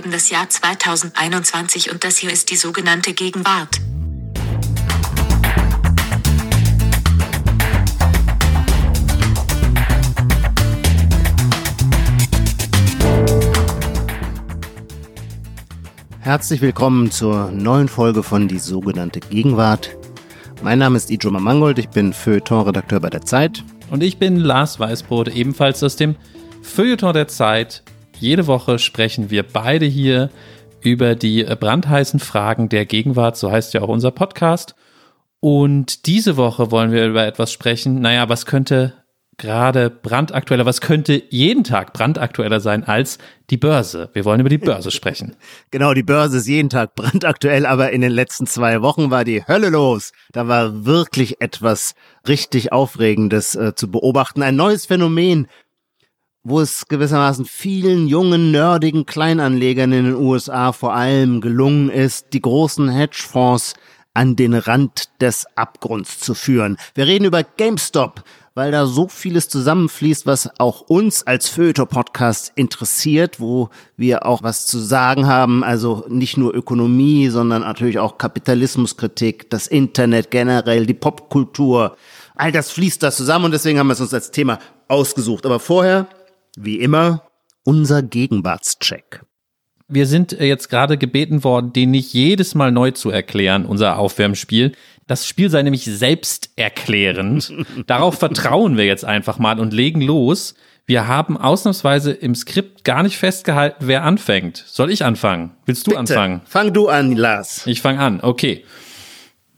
schreiben das Jahr 2021 und das hier ist die sogenannte Gegenwart. Herzlich willkommen zur neuen Folge von Die sogenannte Gegenwart. Mein Name ist Ijoma Mangold, ich bin Feuilleton-Redakteur bei der Zeit. Und ich bin Lars Weißbrot, ebenfalls aus dem Feuilleton der Zeit. Jede Woche sprechen wir beide hier über die brandheißen Fragen der Gegenwart, so heißt ja auch unser Podcast. Und diese Woche wollen wir über etwas sprechen. Naja, was könnte gerade brandaktueller, was könnte jeden Tag brandaktueller sein als die Börse? Wir wollen über die Börse sprechen. Genau, die Börse ist jeden Tag brandaktuell, aber in den letzten zwei Wochen war die Hölle los. Da war wirklich etwas richtig Aufregendes äh, zu beobachten. Ein neues Phänomen, wo es gewissermaßen vielen jungen, nerdigen Kleinanlegern in den USA vor allem gelungen ist, die großen Hedgefonds an den Rand des Abgrunds zu führen. Wir reden über GameStop, weil da so vieles zusammenfließt, was auch uns als Feuilleton-Podcast interessiert, wo wir auch was zu sagen haben. Also nicht nur Ökonomie, sondern natürlich auch Kapitalismuskritik, das Internet generell, die Popkultur. All das fließt da zusammen und deswegen haben wir es uns als Thema ausgesucht. Aber vorher, wie immer, unser Gegenwartscheck. Wir sind jetzt gerade gebeten worden, den nicht jedes Mal neu zu erklären, unser Aufwärmspiel. Das Spiel sei nämlich selbsterklärend. Darauf vertrauen wir jetzt einfach mal und legen los. Wir haben ausnahmsweise im Skript gar nicht festgehalten, wer anfängt. Soll ich anfangen? Willst du Bitte, anfangen? Fang du an, Lars. Ich fange an, okay.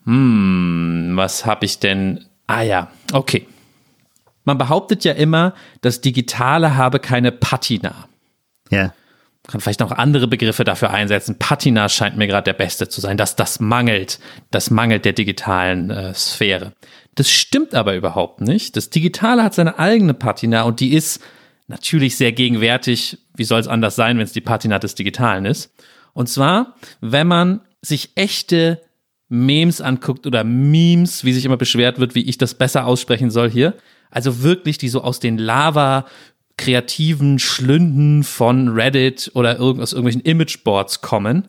Hm, was habe ich denn? Ah ja, okay. Man behauptet ja immer, das Digitale habe keine Patina. Ja kann vielleicht noch andere Begriffe dafür einsetzen. Patina scheint mir gerade der beste zu sein, dass das mangelt, das mangelt der digitalen äh, Sphäre. Das stimmt aber überhaupt nicht. Das Digitale hat seine eigene Patina und die ist natürlich sehr gegenwärtig. Wie soll es anders sein, wenn es die Patina des Digitalen ist? Und zwar, wenn man sich echte Memes anguckt oder Memes, wie sich immer beschwert wird, wie ich das besser aussprechen soll hier. Also wirklich, die so aus den Lava kreativen Schlünden von Reddit oder aus irgendwelchen Imageboards kommen,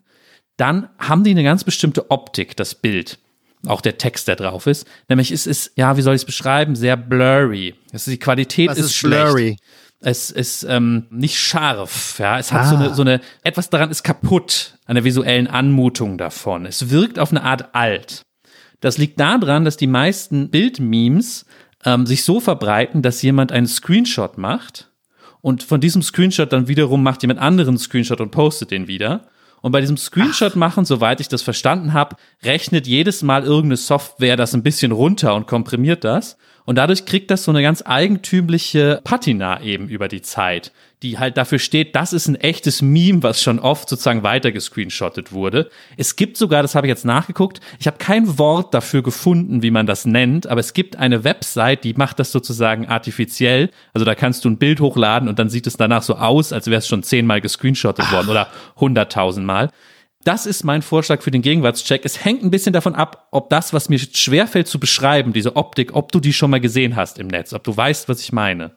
dann haben die eine ganz bestimmte Optik, das Bild. Auch der Text, der drauf ist. Nämlich es ist, ja, wie soll ich es beschreiben, sehr blurry. Ist, die Qualität Was ist, ist schlecht. blurry? Es ist ähm, nicht scharf, ja. Es hat Ah. so, eine, so eine, etwas daran ist kaputt an der visuellen Anmutung davon. Es wirkt auf eine Art alt. Das liegt daran, dass die meisten Bildmemes ähm, sich so verbreiten, dass jemand einen Screenshot macht und von diesem Screenshot dann wiederum macht jemand anderen Screenshot und postet den wieder. Und bei diesem Screenshot machen, soweit ich das verstanden habe, rechnet jedes Mal irgendeine Software das ein bisschen runter und komprimiert das. Und dadurch kriegt das so eine ganz eigentümliche Patina eben über die Zeit, die halt dafür steht, das ist ein echtes Meme, was schon oft sozusagen weiter gescreenshottet wurde. Es gibt sogar, das habe ich jetzt nachgeguckt, ich habe kein Wort dafür gefunden, wie man das nennt, aber es gibt eine Website, die macht das sozusagen artifiziell. Also da kannst du ein Bild hochladen und dann sieht es danach so aus, als wäre es schon zehnmal gescreenshottet worden oder hunderttausendmal. Das ist mein Vorschlag für den Gegenwartscheck. Es hängt ein bisschen davon ab, ob das, was mir schwerfällt zu beschreiben, diese Optik, ob du die schon mal gesehen hast im Netz, ob du weißt, was ich meine.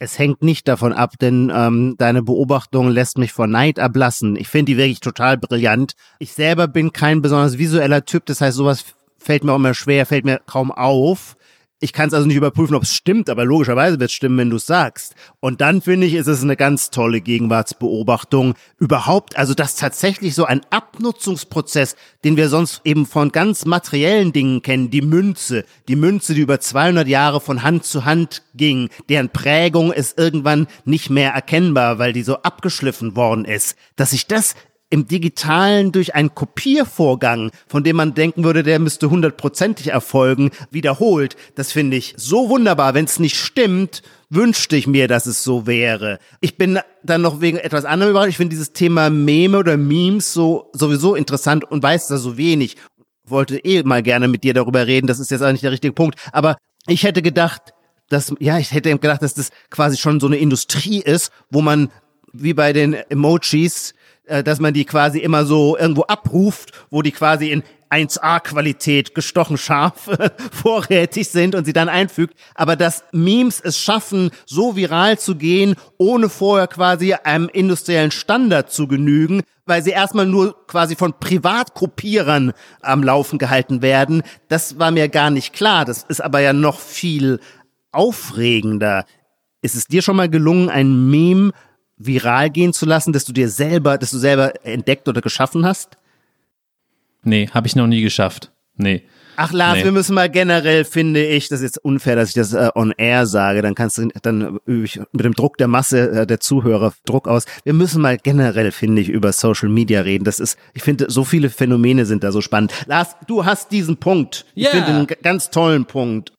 Es hängt nicht davon ab, denn ähm, deine Beobachtung lässt mich vor Neid erblassen. Ich finde die wirklich total brillant. Ich selber bin kein besonders visueller Typ, das heißt, sowas fällt mir auch immer schwer, fällt mir kaum auf. Ich kann es also nicht überprüfen, ob es stimmt, aber logischerweise wird es stimmen, wenn du es sagst. Und dann finde ich, ist es eine ganz tolle Gegenwartsbeobachtung. Überhaupt, also das tatsächlich so ein Abnutzungsprozess, den wir sonst eben von ganz materiellen Dingen kennen, die Münze, die Münze, die über 200 Jahre von Hand zu Hand ging, deren Prägung ist irgendwann nicht mehr erkennbar, weil die so abgeschliffen worden ist, dass sich das im Digitalen durch einen Kopiervorgang, von dem man denken würde, der müsste hundertprozentig erfolgen, wiederholt. Das finde ich so wunderbar. Wenn es nicht stimmt, wünschte ich mir, dass es so wäre. Ich bin dann noch wegen etwas anderem überrascht. Ich finde dieses Thema Meme oder Memes so sowieso interessant und weiß da so wenig. Wollte eh mal gerne mit dir darüber reden. Das ist jetzt eigentlich der richtige Punkt. Aber ich hätte gedacht, dass, ja, ich hätte gedacht, dass das quasi schon so eine Industrie ist, wo man wie bei den Emojis äh, dass man die quasi immer so irgendwo abruft, wo die quasi in 1A-Qualität gestochen scharf vorrätig sind und sie dann einfügt, aber dass Memes es schaffen, so viral zu gehen, ohne vorher quasi einem industriellen Standard zu genügen, weil sie erstmal nur quasi von Privatkopierern am Laufen gehalten werden, das war mir gar nicht klar. Das ist aber ja noch viel aufregender. Ist es dir schon mal gelungen, ein Meme viral gehen zu lassen, dass du dir selber, dass du selber entdeckt oder geschaffen hast? Nee, habe ich noch nie geschafft. Nee. Ach Lars, nee. wir müssen mal generell, finde ich, das ist jetzt unfair, dass ich das äh, on air sage, dann kannst du, dann übe ich mit dem Druck der Masse äh, der Zuhörer Druck aus. Wir müssen mal generell, finde ich, über Social Media reden. Das ist, ich finde, so viele Phänomene sind da so spannend. Lars, du hast diesen Punkt. Ich yeah. finde einen ganz tollen Punkt.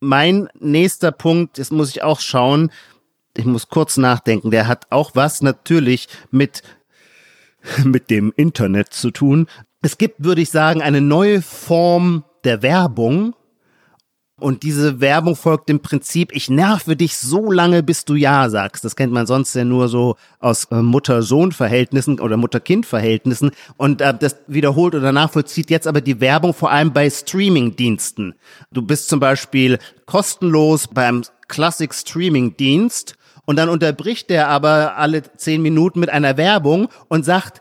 Mein nächster Punkt, das muss ich auch schauen, ich muss kurz nachdenken, der hat auch was natürlich mit mit dem Internet zu tun. Es gibt, würde ich sagen, eine neue Form der Werbung. Und diese Werbung folgt dem Prinzip, ich nerve dich so lange, bis du Ja sagst. Das kennt man sonst ja nur so aus äh, Mutter-Sohn-Verhältnissen oder Mutter-Kind-Verhältnissen. Und äh, das wiederholt oder nachvollzieht jetzt aber die Werbung vor allem bei Streaming-Diensten. Du bist zum Beispiel kostenlos beim Classic Streaming-Dienst und dann unterbricht der aber alle zehn Minuten mit einer Werbung und sagt,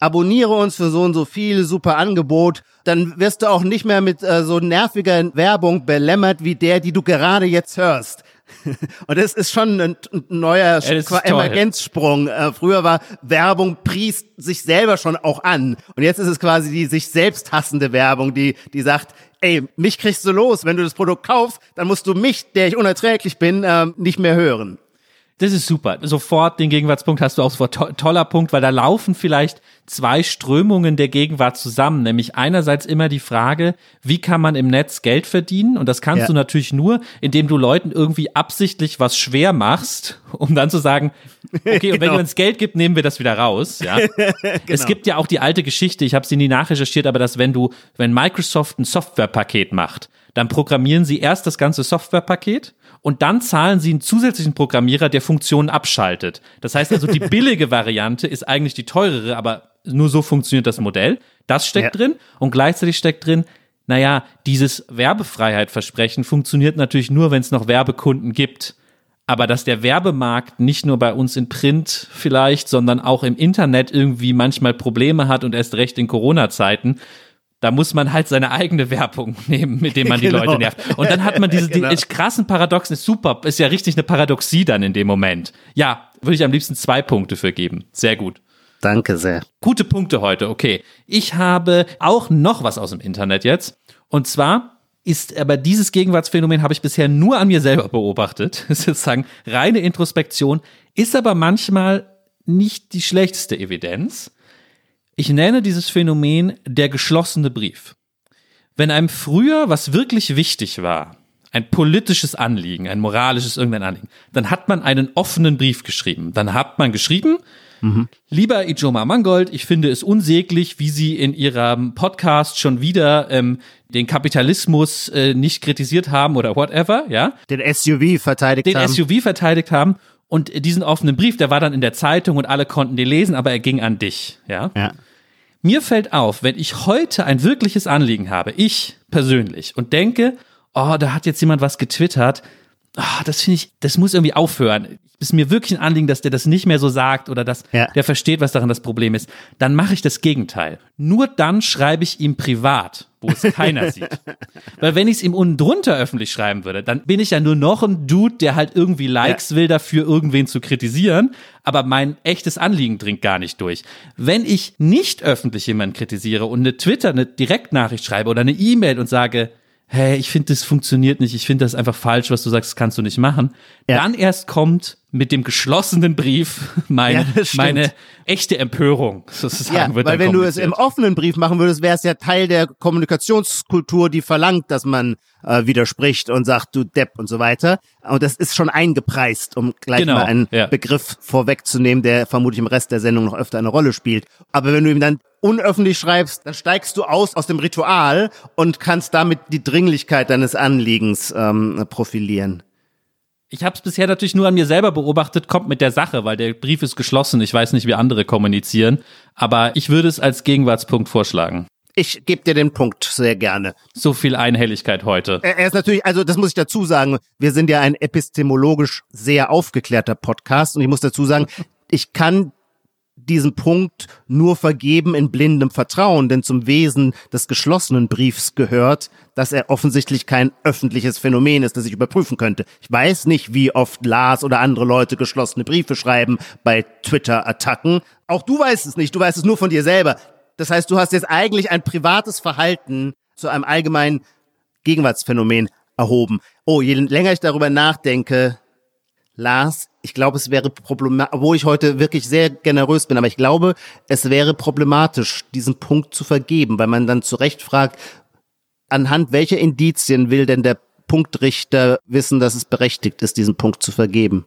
abonniere uns für so und so viel, super Angebot, dann wirst du auch nicht mehr mit äh, so nerviger Werbung belämmert wie der, die du gerade jetzt hörst. Und das ist schon ein, ein neuer ja, Emergenzsprung. Äh, früher war Werbung priest sich selber schon auch an. Und jetzt ist es quasi die sich selbst hassende Werbung, die, die sagt, ey, mich kriegst du los. Wenn du das Produkt kaufst, dann musst du mich, der ich unerträglich bin, äh, nicht mehr hören. Das ist super. Sofort den Gegenwartspunkt hast du auch sofort to toller Punkt, weil da laufen vielleicht zwei Strömungen der Gegenwart zusammen. Nämlich einerseits immer die Frage, wie kann man im Netz Geld verdienen? Und das kannst ja. du natürlich nur, indem du Leuten irgendwie absichtlich was schwer machst, um dann zu sagen, okay, und genau. wenn ihr uns Geld gibt, nehmen wir das wieder raus. Ja? genau. Es gibt ja auch die alte Geschichte, ich habe sie nie nachrecherchiert, aber dass wenn du, wenn Microsoft ein Softwarepaket macht, dann programmieren sie erst das ganze Softwarepaket und dann zahlen sie einen zusätzlichen Programmierer, der Funktionen abschaltet. Das heißt also, die billige Variante ist eigentlich die teurere, aber nur so funktioniert das Modell. Das steckt ja. drin und gleichzeitig steckt drin, naja, dieses Werbefreiheit-Versprechen funktioniert natürlich nur, wenn es noch Werbekunden gibt. Aber dass der Werbemarkt nicht nur bei uns in Print vielleicht, sondern auch im Internet irgendwie manchmal Probleme hat und erst recht in Corona-Zeiten, da muss man halt seine eigene Werbung nehmen, mit dem man die genau. Leute nervt. Und dann hat man diese genau. die krassen Paradoxen, ist super, ist ja richtig eine Paradoxie dann in dem Moment. Ja, würde ich am liebsten zwei Punkte für geben. Sehr gut. Danke sehr. Gute Punkte heute, okay. Ich habe auch noch was aus dem Internet jetzt. Und zwar ist aber dieses Gegenwartsphänomen habe ich bisher nur an mir selber beobachtet. Das ist sozusagen reine Introspektion, ist aber manchmal nicht die schlechteste Evidenz. Ich nenne dieses Phänomen der geschlossene Brief. Wenn einem früher was wirklich wichtig war, ein politisches Anliegen, ein moralisches irgendein Anliegen, dann hat man einen offenen Brief geschrieben. Dann hat man geschrieben, mhm. lieber Ijoma Mangold, ich finde es unsäglich, wie Sie in Ihrem Podcast schon wieder ähm, den Kapitalismus äh, nicht kritisiert haben oder whatever, ja. Den SUV verteidigt den haben. Den SUV verteidigt haben. Und diesen offenen Brief, der war dann in der Zeitung und alle konnten den lesen, aber er ging an dich, ja. Ja. Mir fällt auf, wenn ich heute ein wirkliches Anliegen habe, ich persönlich, und denke, oh, da hat jetzt jemand was getwittert, oh, das finde ich, das muss irgendwie aufhören. Ist mir wirklich ein Anliegen, dass der das nicht mehr so sagt oder dass ja. der versteht, was daran das Problem ist. Dann mache ich das Gegenteil. Nur dann schreibe ich ihm privat, wo es keiner sieht. Weil wenn ich es ihm unten drunter öffentlich schreiben würde, dann bin ich ja nur noch ein Dude, der halt irgendwie Likes ja. will dafür, irgendwen zu kritisieren, aber mein echtes Anliegen dringt gar nicht durch. Wenn ich nicht öffentlich jemanden kritisiere und eine Twitter, eine Direktnachricht schreibe oder eine E-Mail und sage, hey, ich finde, das funktioniert nicht, ich finde das einfach falsch, was du sagst, das kannst du nicht machen. Ja. Dann erst kommt mit dem geschlossenen Brief meine, ja, meine echte Empörung sozusagen. Ja, wird weil wenn du es im offenen Brief machen würdest, wäre es ja Teil der Kommunikationskultur, die verlangt, dass man äh, widerspricht und sagt, du Depp und so weiter. Und das ist schon eingepreist, um gleich genau, mal einen ja. Begriff vorwegzunehmen, der vermutlich im Rest der Sendung noch öfter eine Rolle spielt. Aber wenn du ihm dann unöffentlich schreibst, dann steigst du aus aus dem Ritual und kannst damit die Dringlichkeit deines Anliegens ähm, profilieren. Ich habe es bisher natürlich nur an mir selber beobachtet, kommt mit der Sache, weil der Brief ist geschlossen. Ich weiß nicht, wie andere kommunizieren, aber ich würde es als Gegenwartspunkt vorschlagen. Ich gebe dir den Punkt sehr gerne. So viel Einhelligkeit heute. Er ist natürlich, also das muss ich dazu sagen, wir sind ja ein epistemologisch sehr aufgeklärter Podcast und ich muss dazu sagen, ich kann diesen Punkt nur vergeben in blindem Vertrauen, denn zum Wesen des geschlossenen Briefs gehört, dass er offensichtlich kein öffentliches Phänomen ist, das ich überprüfen könnte. Ich weiß nicht, wie oft Lars oder andere Leute geschlossene Briefe schreiben bei Twitter-Attacken. Auch du weißt es nicht, du weißt es nur von dir selber. Das heißt, du hast jetzt eigentlich ein privates Verhalten zu einem allgemeinen Gegenwartsphänomen erhoben. Oh, je länger ich darüber nachdenke, Lars, ich glaube, es wäre problematisch, obwohl ich heute wirklich sehr generös bin, aber ich glaube, es wäre problematisch, diesen Punkt zu vergeben, weil man dann zu Recht fragt, anhand welcher Indizien will denn der Punktrichter wissen, dass es berechtigt ist, diesen Punkt zu vergeben?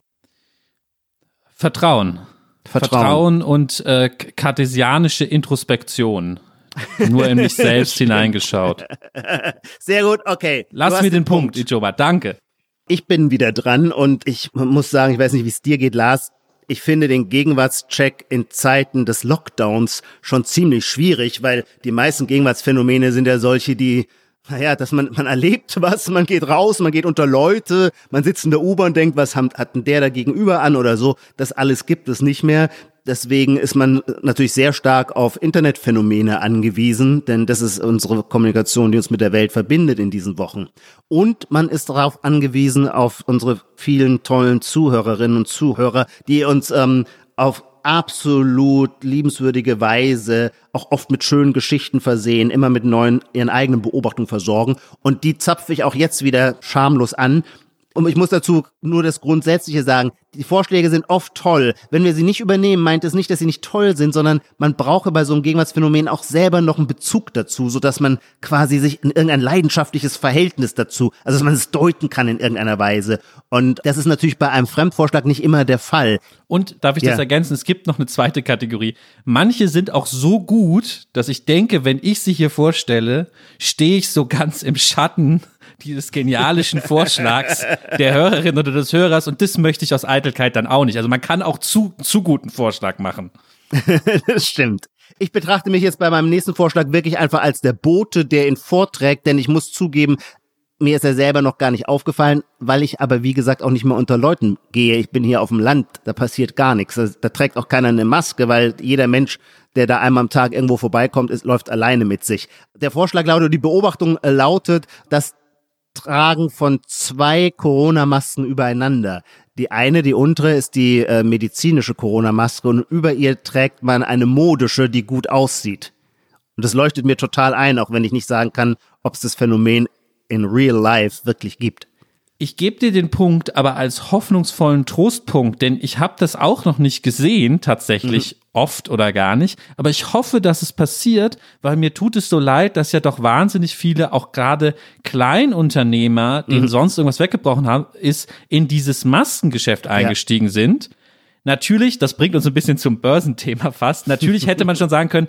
Vertrauen. Vertrauen. Vertrauen und äh, kartesianische Introspektion. Nur in mich selbst hineingeschaut. Sehr gut, okay. Lass mir den Punkt, Ijoba. Danke. Ich bin wieder dran und ich muss sagen, ich weiß nicht, wie es dir geht, Lars. Ich finde den Gegenwartscheck in Zeiten des Lockdowns schon ziemlich schwierig, weil die meisten Gegenwartsphänomene sind ja solche, die, naja, dass man, man erlebt was, man geht raus, man geht unter Leute, man sitzt in der U-Bahn, denkt, was hat, hat denn der da gegenüber an oder so. Das alles gibt es nicht mehr. Deswegen ist man natürlich sehr stark auf Internetphänomene angewiesen, denn das ist unsere Kommunikation, die uns mit der Welt verbindet in diesen Wochen. Und man ist darauf angewiesen, auf unsere vielen tollen Zuhörerinnen und Zuhörer, die uns ähm, auf absolut liebenswürdige Weise, auch oft mit schönen Geschichten versehen, immer mit neuen, ihren eigenen Beobachtungen versorgen. Und die zapfe ich auch jetzt wieder schamlos an. Und ich muss dazu nur das Grundsätzliche sagen. Die Vorschläge sind oft toll. Wenn wir sie nicht übernehmen, meint es nicht, dass sie nicht toll sind, sondern man brauche bei so einem Gegenwartsphänomen auch selber noch einen Bezug dazu, so dass man quasi sich in irgendein leidenschaftliches Verhältnis dazu, also dass man es deuten kann in irgendeiner Weise. Und das ist natürlich bei einem Fremdvorschlag nicht immer der Fall. Und darf ich das Ja. ergänzen? Es gibt noch eine zweite Kategorie. Manche sind auch so gut, dass ich denke, wenn ich sie hier vorstelle, stehe ich so ganz im Schatten dieses genialischen Vorschlags der Hörerin oder des Hörers und das möchte ich aus Eitelkeit dann auch nicht. Also man kann auch zu, zu guten Vorschlag machen. das stimmt. Ich betrachte mich jetzt bei meinem nächsten Vorschlag wirklich einfach als der Bote, der ihn vorträgt, denn ich muss zugeben, mir ist er selber noch gar nicht aufgefallen, weil ich aber wie gesagt auch nicht mehr unter Leuten gehe. Ich bin hier auf dem Land, da passiert gar nichts. Da, da trägt auch keiner eine Maske, weil jeder Mensch, der da einmal am Tag irgendwo vorbeikommt, ist, läuft alleine mit sich. Der Vorschlag lautet, die Beobachtung äh, lautet, das Tragen von zwei Corona-Masken übereinander. Die eine, die untere, ist die äh, medizinische Corona-Maske und über ihr trägt man eine modische, die gut aussieht. Und das leuchtet mir total ein, auch wenn ich nicht sagen kann, ob es das Phänomen in real life wirklich gibt. Ich gebe dir den Punkt aber als hoffnungsvollen Trostpunkt, denn ich habe das auch noch nicht gesehen, tatsächlich oft oder gar nicht. Aber ich hoffe, dass es passiert, weil mir tut es so leid, dass ja doch wahnsinnig viele, auch gerade Kleinunternehmer, denen sonst irgendwas weggebrochen haben, ist, in dieses Maskengeschäft eingestiegen sind. Natürlich, das bringt uns ein bisschen zum Börsenthema fast. Natürlich hätte man schon sagen können,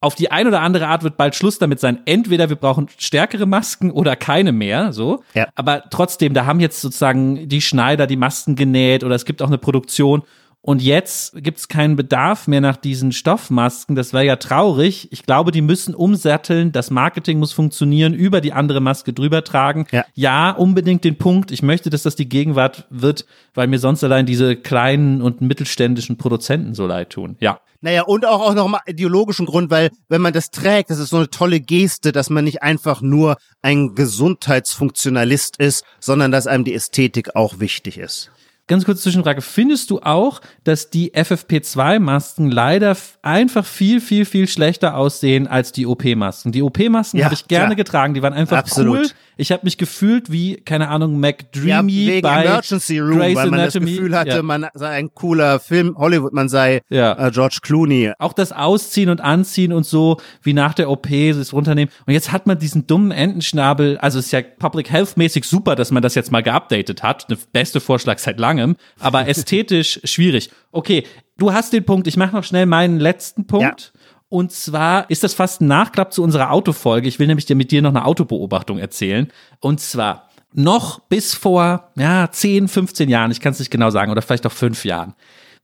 auf die ein oder andere Art wird bald Schluss damit sein. Entweder wir brauchen stärkere Masken oder keine mehr, so. Ja. Aber trotzdem, da haben jetzt sozusagen die Schneider die Masken genäht oder es gibt auch eine Produktion. Und jetzt gibt es keinen Bedarf mehr nach diesen Stoffmasken. Das wäre ja traurig. Ich glaube, die müssen umsatteln. Das Marketing muss funktionieren, über die andere Maske drüber tragen. Ja. unbedingt den Punkt. Ich möchte, dass das die Gegenwart wird, weil mir sonst allein diese kleinen und mittelständischen Produzenten so leid tun. Ja. Naja, und auch, auch noch mal ideologischen Grund, weil wenn man das trägt, das ist so eine tolle Geste, dass man nicht einfach nur ein Gesundheitsfunktionalist ist, sondern dass einem die Ästhetik auch wichtig ist. Ganz kurze Zwischenfrage. Findest du auch, dass die FFP2-Masken leider einfach viel, viel, viel schlechter aussehen als die OP-Masken? Die OP-Masken Ja, habe ich gerne klar. getragen. Die waren einfach Absolut. cool. Ich habe mich gefühlt wie, keine Ahnung, Ja, McDreamy wegen bei Emergency Room, Grey's weil man das Anatomy. Gefühl hatte, Ja. man sei ein cooler Film, Hollywood, man sei Ja. äh, George Clooney. Auch das Ausziehen und Anziehen und so, wie nach der OP, das runternehmen. Und jetzt hat man diesen dummen Entenschnabel, also es ist ja Public Health mäßig super, dass man das jetzt mal geupdatet hat. Der beste Vorschlag seit langem, aber ästhetisch schwierig. Okay, du hast den Punkt, ich mache noch schnell meinen letzten Punkt. Und zwar ist das fast ein Nachklapp zu unserer Autofolge. Ich will nämlich dir mit dir noch eine Autobeobachtung erzählen. Und zwar, noch bis vor ja, 10, 15 Jahren, ich kann es nicht genau sagen, oder vielleicht auch fünf Jahren,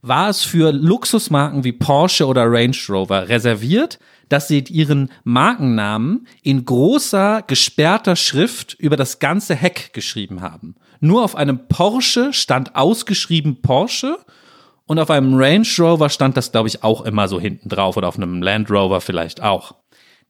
war es für Luxusmarken wie Porsche oder Range Rover reserviert, dass sie ihren Markennamen in großer, gesperrter Schrift über das ganze Heck geschrieben haben. Nur auf einem Porsche stand ausgeschrieben Porsche und auf einem Range Rover stand das, glaube ich, auch immer so hinten drauf oder auf einem Land Rover vielleicht auch.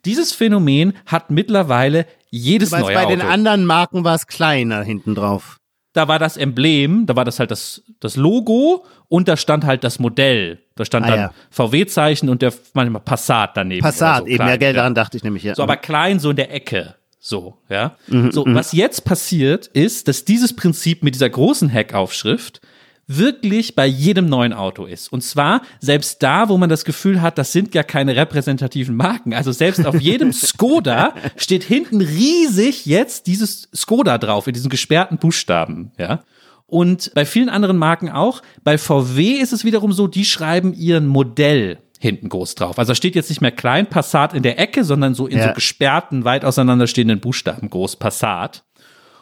Dieses Phänomen hat mittlerweile jedes Weil neue bei Auto. den anderen Marken war es kleiner hinten drauf. da war das Emblem, da war das halt das, das Logo und da stand halt das Modell. Da stand Ah, dann ja. VW-Zeichen und der manchmal Passat daneben. Passat, so, eben, ja, klein, Geld daran dachte ich nämlich, ja. So, aber klein, so in der Ecke. So, ja. Mhm, so, was jetzt passiert, ist, dass dieses Prinzip mit dieser großen Heckaufschrift wirklich bei jedem neuen Auto ist. Und zwar selbst da, wo man das Gefühl hat, das sind ja keine repräsentativen Marken. Also selbst auf jedem Skoda steht hinten riesig jetzt dieses Skoda drauf, in diesen gesperrten Buchstaben, ja. Und bei vielen anderen Marken auch. Bei VW ist es wiederum so, die schreiben ihren Modell hinten groß drauf. Also da steht jetzt nicht mehr klein Passat in der Ecke, sondern so in Ja. so gesperrten, weit auseinanderstehenden Buchstaben groß Passat.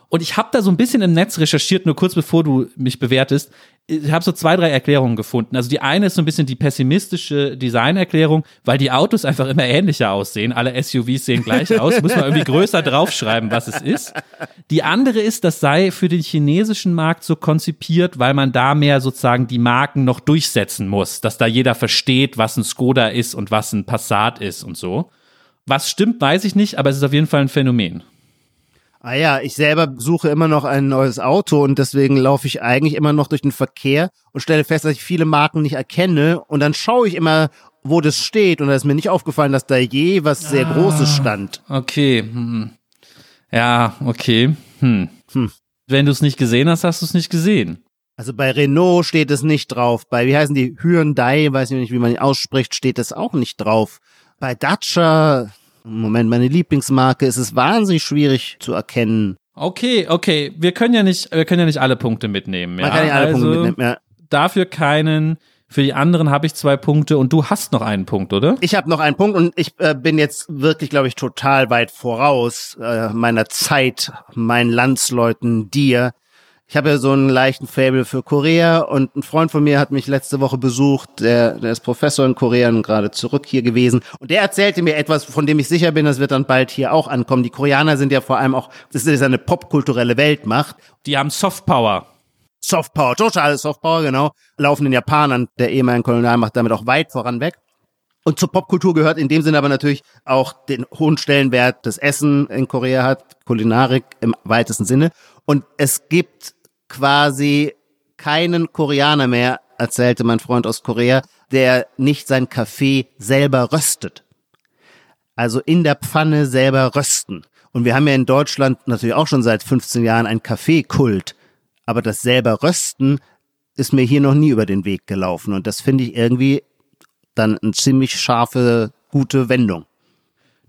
Und ich habe da so ein bisschen im Netz recherchiert, nur kurz bevor du mich bewertest. Ich habe so zwei, drei Erklärungen gefunden. Also die eine ist so ein bisschen die pessimistische Designerklärung, weil die Autos einfach immer ähnlicher aussehen. Alle SUVs sehen gleich aus. Muss man irgendwie größer draufschreiben, was es ist. Die andere ist, das sei für den chinesischen Markt so konzipiert, weil man da mehr sozusagen die Marken noch durchsetzen muss, dass da jeder versteht, was ein Skoda ist und was ein Passat ist und so. Was stimmt, weiß ich nicht, aber es ist auf jeden Fall ein Phänomen. Ah ja, ich selber suche immer noch ein neues Auto und deswegen laufe ich eigentlich immer noch durch den Verkehr und stelle fest, dass ich viele Marken nicht erkenne und dann schaue ich immer, wo das steht und da ist mir nicht aufgefallen, dass da je was sehr Großes stand. Okay. Hm. Ja, okay. Hm. Hm. Wenn du es nicht gesehen hast, hast du es nicht gesehen. Also bei Renault steht es nicht drauf, bei, wie heißen die, Hyundai, weiß ich nicht, wie man ihn ausspricht, steht es auch nicht drauf. Bei Dacia, Moment, meine Lieblingsmarke, ist es wahnsinnig schwierig zu erkennen. Okay, okay. Wir können ja nicht, wir können ja nicht alle Punkte mitnehmen. Ja? Man kann ja alle also, Punkte mitnehmen. Ja. Dafür keinen. Für die anderen habe ich zwei Punkte und du hast noch einen Punkt, oder? Ich habe noch einen Punkt und ich äh, bin jetzt wirklich, glaube ich, total weit voraus äh, meiner Zeit, meinen Landsleuten, dir. Ich habe ja so einen leichten Fable für Korea und ein Freund von mir hat mich letzte Woche besucht, der, der ist Professor in Korea und gerade zurück hier gewesen. Und der erzählte mir etwas, von dem ich sicher bin, das wird dann bald hier auch ankommen. Die Koreaner sind ja vor allem auch, das ist eine popkulturelle Weltmacht. Die haben Softpower. Softpower, totale Softpower, genau. Laufen den Japanern der ehemaligen Kolonialmacht damit auch weit voran weg. Und zur Popkultur gehört in dem Sinne aber natürlich auch den hohen Stellenwert das Essen in Korea hat, Kulinarik im weitesten Sinne. Und es gibt quasi keinen Koreaner mehr, erzählte mein Freund aus Korea, der nicht sein Kaffee selber röstet. Also in der Pfanne selber rösten. Und wir haben ja in Deutschland natürlich auch schon seit 15 Jahren einen Kaffeekult. Aber das selber Rösten ist mir hier noch nie über den Weg gelaufen. Und das finde ich irgendwie dann eine ziemlich scharfe, gute Wendung.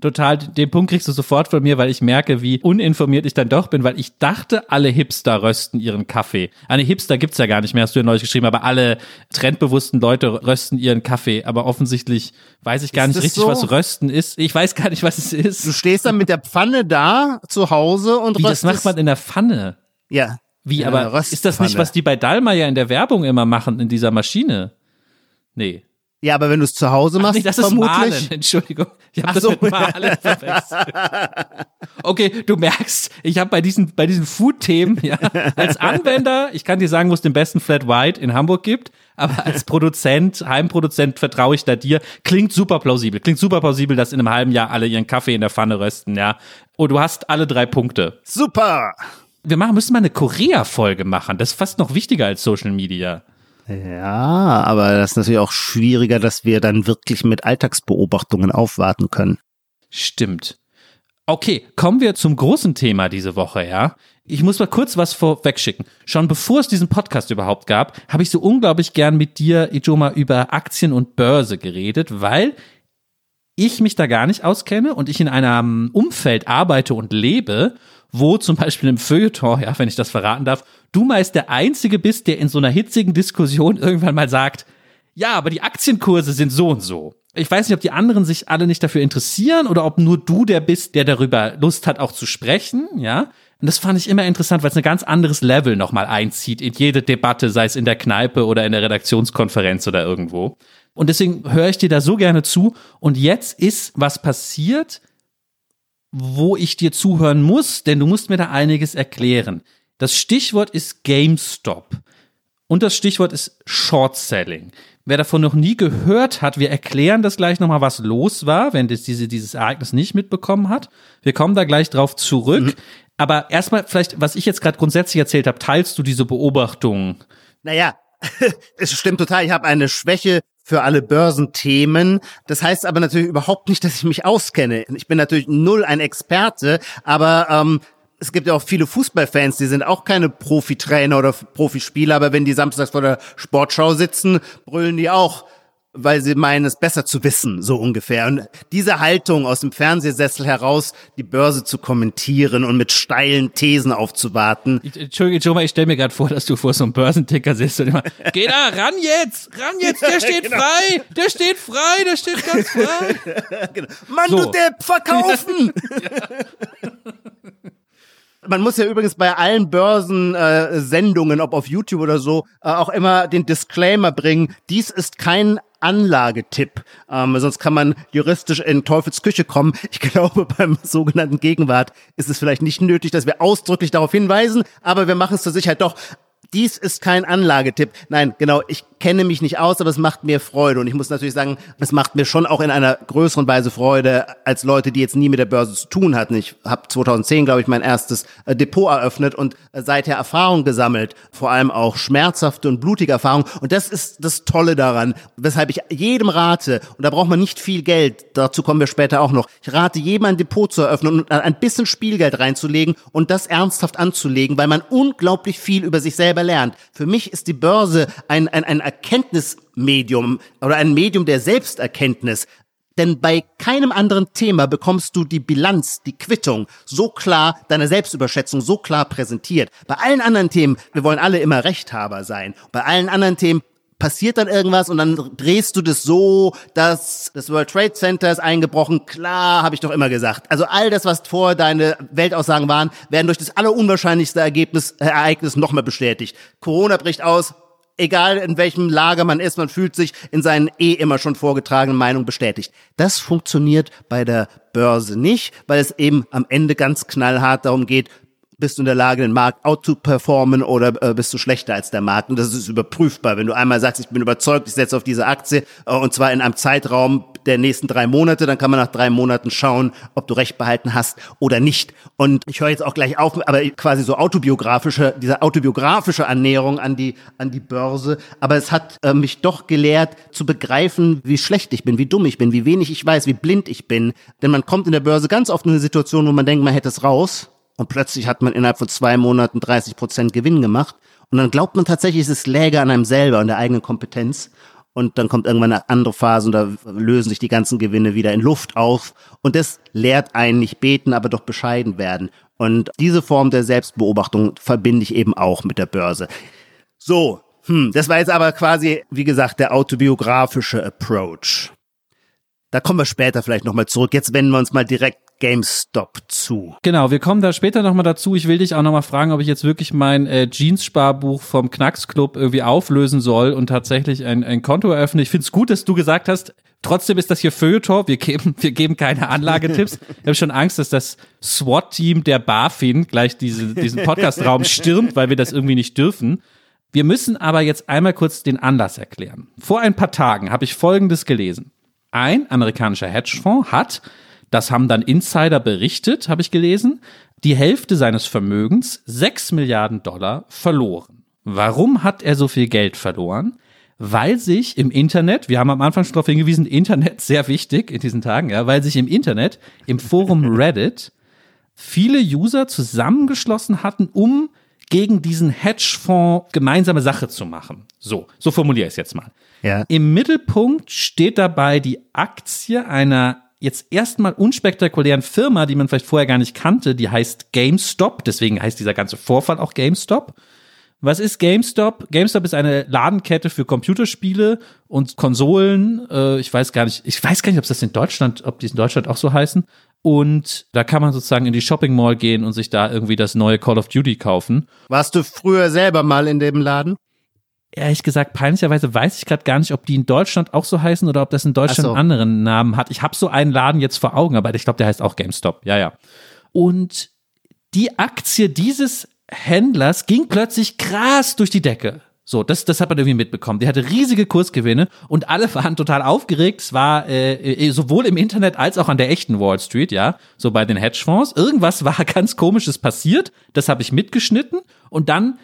Total, den Punkt kriegst du sofort von mir, weil ich merke, wie uninformiert ich dann doch bin, weil ich dachte, alle Hipster rösten ihren Kaffee. Eine Hipster gibt's ja gar nicht mehr, hast du ja neulich geschrieben, aber alle trendbewussten Leute rösten ihren Kaffee. Aber offensichtlich weiß ich gar Ist nicht das richtig, so? was Rösten ist. Ich weiß gar nicht, was es Du ist. stehst dann mit der Pfanne da zu Hause und Wie, das röstest. macht man in der Pfanne. ja. Wie, aber ist das nicht, was die bei Dallmayr in der Werbung immer machen, in dieser Maschine? Nee. Ja, aber wenn du es zu Hause Ach machst, nee, das ist vermutlich. Malen. Entschuldigung. Ich habe Ach das so. mit Malen verwechselt. Okay, du merkst, ich habe bei diesen, bei diesen Food-Themen, ja, als Anwender, ich kann dir sagen, wo es den besten Flat White in Hamburg gibt, aber als Produzent, Heimproduzent vertraue ich da dir. Klingt super plausibel. Klingt super plausibel, dass in einem halben Jahr alle ihren Kaffee in der Pfanne rösten, ja. Und du hast alle drei Punkte. Super. Wir machen, müssen mal eine Korea-Folge machen. Das ist fast noch wichtiger als Social Media. Ja, aber das ist natürlich auch schwieriger, dass wir dann wirklich mit Alltagsbeobachtungen aufwarten können. Stimmt. Okay, kommen wir zum großen Thema diese Woche, ja. Ich muss mal kurz was vorweg schicken. Schon bevor es diesen Podcast überhaupt gab, habe ich so unglaublich gern mit dir, Ijoma, über Aktien und Börse geredet, weil ich mich da gar nicht auskenne und ich in einem Umfeld arbeite und lebe, wo zum Beispiel im Feuilleton, ja, wenn ich das verraten darf, du meist der Einzige bist, der in so einer hitzigen Diskussion irgendwann mal sagt, ja, aber die Aktienkurse sind so und so. Ich weiß nicht, ob die anderen sich alle nicht dafür interessieren oder ob nur du der bist, der darüber Lust hat, auch zu sprechen, ja. Und das fand ich immer interessant, weil es ein ganz anderes Level nochmal einzieht in jede Debatte, sei es in der Kneipe oder in der Redaktionskonferenz oder irgendwo. Und deswegen höre ich dir da so gerne zu. Und jetzt ist was passiert, wo ich dir zuhören muss, denn du musst mir da einiges erklären. Das Stichwort ist GameStop. Und das Stichwort ist Short Selling. Wer davon noch nie gehört hat, wir erklären das gleich nochmal, was los war, wenn das diese, dieses Ereignis nicht mitbekommen hat. Wir kommen da gleich drauf zurück. Mhm. Aber erstmal vielleicht, was ich jetzt gerade grundsätzlich erzählt habe, teilst du diese Beobachtungen? Naja, es stimmt total. Ich habe eine Schwäche für alle Börsenthemen. Das heißt aber natürlich überhaupt nicht, dass ich mich auskenne. Ich bin natürlich null ein Experte, aber ähm, es gibt ja auch viele Fußballfans, die sind auch keine Profitrainer oder Profispieler, aber wenn die samstags vor der Sportschau sitzen, brüllen die auch weil sie meinen, es besser zu wissen, so ungefähr. Und diese Haltung aus dem Fernsehsessel heraus, die Börse zu kommentieren und mit steilen Thesen aufzuwarten. Entschuldigung, Joma, ich stelle mir gerade vor, dass du vor so einem Börsenticker sitzt und immer, geh da, ran jetzt, ran jetzt, der steht genau. frei, der steht frei, der steht ganz frei. genau. Mann, so. du Depp, verkaufen! Man muss ja übrigens bei allen Börsensendungen, äh, ob auf YouTube oder so, äh, auch immer den Disclaimer bringen. Dies ist kein Anlagetipp. Ähm, sonst kann man juristisch in Teufels Küche kommen. Ich glaube, beim sogenannten Gegenwart ist es vielleicht nicht nötig, dass wir ausdrücklich darauf hinweisen, aber wir machen es zur Sicherheit doch dies ist kein Anlagetipp. Nein, genau, ich kenne mich nicht aus, aber es macht mir Freude. Und ich muss natürlich sagen, es macht mir schon auch in einer größeren Weise Freude, als Leute, die jetzt nie mit der Börse zu tun hatten. Ich habe 2010, glaube ich, mein erstes äh, Depot eröffnet und äh, seither Erfahrung gesammelt, vor allem auch schmerzhafte und blutige Erfahrungen. Und das ist das Tolle daran, weshalb ich jedem rate, und da braucht man nicht viel Geld, dazu kommen wir später auch noch, ich rate jedem ein Depot zu eröffnen und ein bisschen Spielgeld reinzulegen und das ernsthaft anzulegen, weil man unglaublich viel über sich selber lernt. Für mich ist die Börse ein, ein, ein Erkenntnismedium oder ein Medium der Selbsterkenntnis. Denn bei keinem anderen Thema bekommst du die Bilanz, die Quittung so klar, deine Selbstüberschätzung so klar präsentiert. Bei allen anderen Themen, wir wollen alle immer Rechthaber sein. Bei allen anderen Themen passiert dann irgendwas und dann drehst du das so, dass das World Trade Center ist eingebrochen. Klar, habe ich doch immer gesagt. Also all das, was vor deine Weltaussagen waren, werden durch das allerunwahrscheinlichste Ergebnis, Ereignis nochmal bestätigt. Corona bricht aus, egal in welchem Lager man ist, man fühlt sich in seinen eh immer schon vorgetragenen Meinungen bestätigt. Das funktioniert bei der Börse nicht, weil es eben am Ende ganz knallhart darum geht, bist du in der Lage, den Markt out to performen oder äh, bist du schlechter als der Markt? Und das ist überprüfbar. Wenn du einmal sagst, ich bin überzeugt, ich setze auf diese Aktie äh, und zwar in einem Zeitraum der nächsten drei Monate, dann kann man nach drei Monaten schauen, ob du recht behalten hast oder nicht. Und ich höre jetzt auch gleich auf, aber quasi so autobiografische, diese autobiografische Annäherung an die, an die Börse. Aber es hat äh, mich doch gelehrt zu begreifen, wie schlecht ich bin, wie dumm ich bin, wie wenig ich weiß, wie blind ich bin. Denn man kommt in der Börse ganz oft in eine Situation, wo man denkt, man hätte es raus und plötzlich hat man innerhalb von zwei Monaten 30 Prozent Gewinn gemacht. Und dann glaubt man tatsächlich, es läge an einem selber und der eigenen Kompetenz. Und dann kommt irgendwann eine andere Phase und da lösen sich die ganzen Gewinne wieder in Luft auf. Und das lehrt einen nicht beten, aber doch bescheiden werden. Und diese Form der Selbstbeobachtung verbinde ich eben auch mit der Börse. So, hm, das war jetzt aber quasi, wie gesagt, der autobiografische Approach. Da kommen wir später vielleicht nochmal zurück. Jetzt wenden wir uns mal direkt GameStop zu. Genau, wir kommen da später nochmal dazu. Ich will dich auch nochmal fragen, ob ich jetzt wirklich mein äh, Jeans-Sparbuch vom Knacksclub irgendwie auflösen soll und tatsächlich ein, ein Konto eröffne. Ich finde es gut, dass du gesagt hast, trotzdem ist das hier Feuilleton. Wir geben, wir geben keine Anlagetipps. ich habe schon Angst, dass das SWAT-Team der BaFin gleich diese, diesen Podcast-Raum stürmt, weil wir das irgendwie nicht dürfen. Wir müssen aber jetzt einmal kurz den Anlass erklären. Vor ein paar Tagen habe ich Folgendes gelesen. Ein amerikanischer Hedgefonds hat das haben dann Insider berichtet, habe ich gelesen. Die Hälfte seines Vermögens, 6 Milliarden Dollar, verloren. Warum hat er so viel Geld verloren? Weil sich im Internet, wir haben am Anfang schon darauf hingewiesen, Internet sehr wichtig in diesen Tagen, ja, weil sich im Internet, im Forum Reddit, viele User zusammengeschlossen hatten, um gegen diesen Hedgefonds gemeinsame Sache zu machen. So, so formuliere ich es jetzt mal. Ja. Im Mittelpunkt steht dabei die Aktie einer jetzt erstmal unspektakulären Firma, die man vielleicht vorher gar nicht kannte, die heißt GameStop, deswegen heißt dieser ganze Vorfall auch GameStop. Was ist GameStop? GameStop ist eine Ladenkette für Computerspiele und Konsolen. Äh, ich weiß gar nicht, ich weiß gar nicht, ob das in Deutschland, ob die in Deutschland auch so heißen. Und da kann man sozusagen in die Shopping Mall gehen und sich da irgendwie das neue Call of Duty kaufen. Warst du früher selber mal in dem Laden? Ehrlich gesagt, peinlicherweise weiß ich gerade gar nicht, ob die in Deutschland auch so heißen oder ob das in Deutschland so. einen anderen Namen hat. Ich habe so einen Laden jetzt vor Augen, aber ich glaube, der heißt auch GameStop. Ja, ja. Und die Aktie dieses Händlers ging plötzlich krass durch die Decke. So, das, das hat man irgendwie mitbekommen. Die hatte riesige Kursgewinne und alle waren total aufgeregt. Es war äh, äh, sowohl im Internet als auch an der echten Wall Street, ja, so bei den Hedgefonds. Irgendwas war ganz Komisches passiert. Das habe ich mitgeschnitten und dann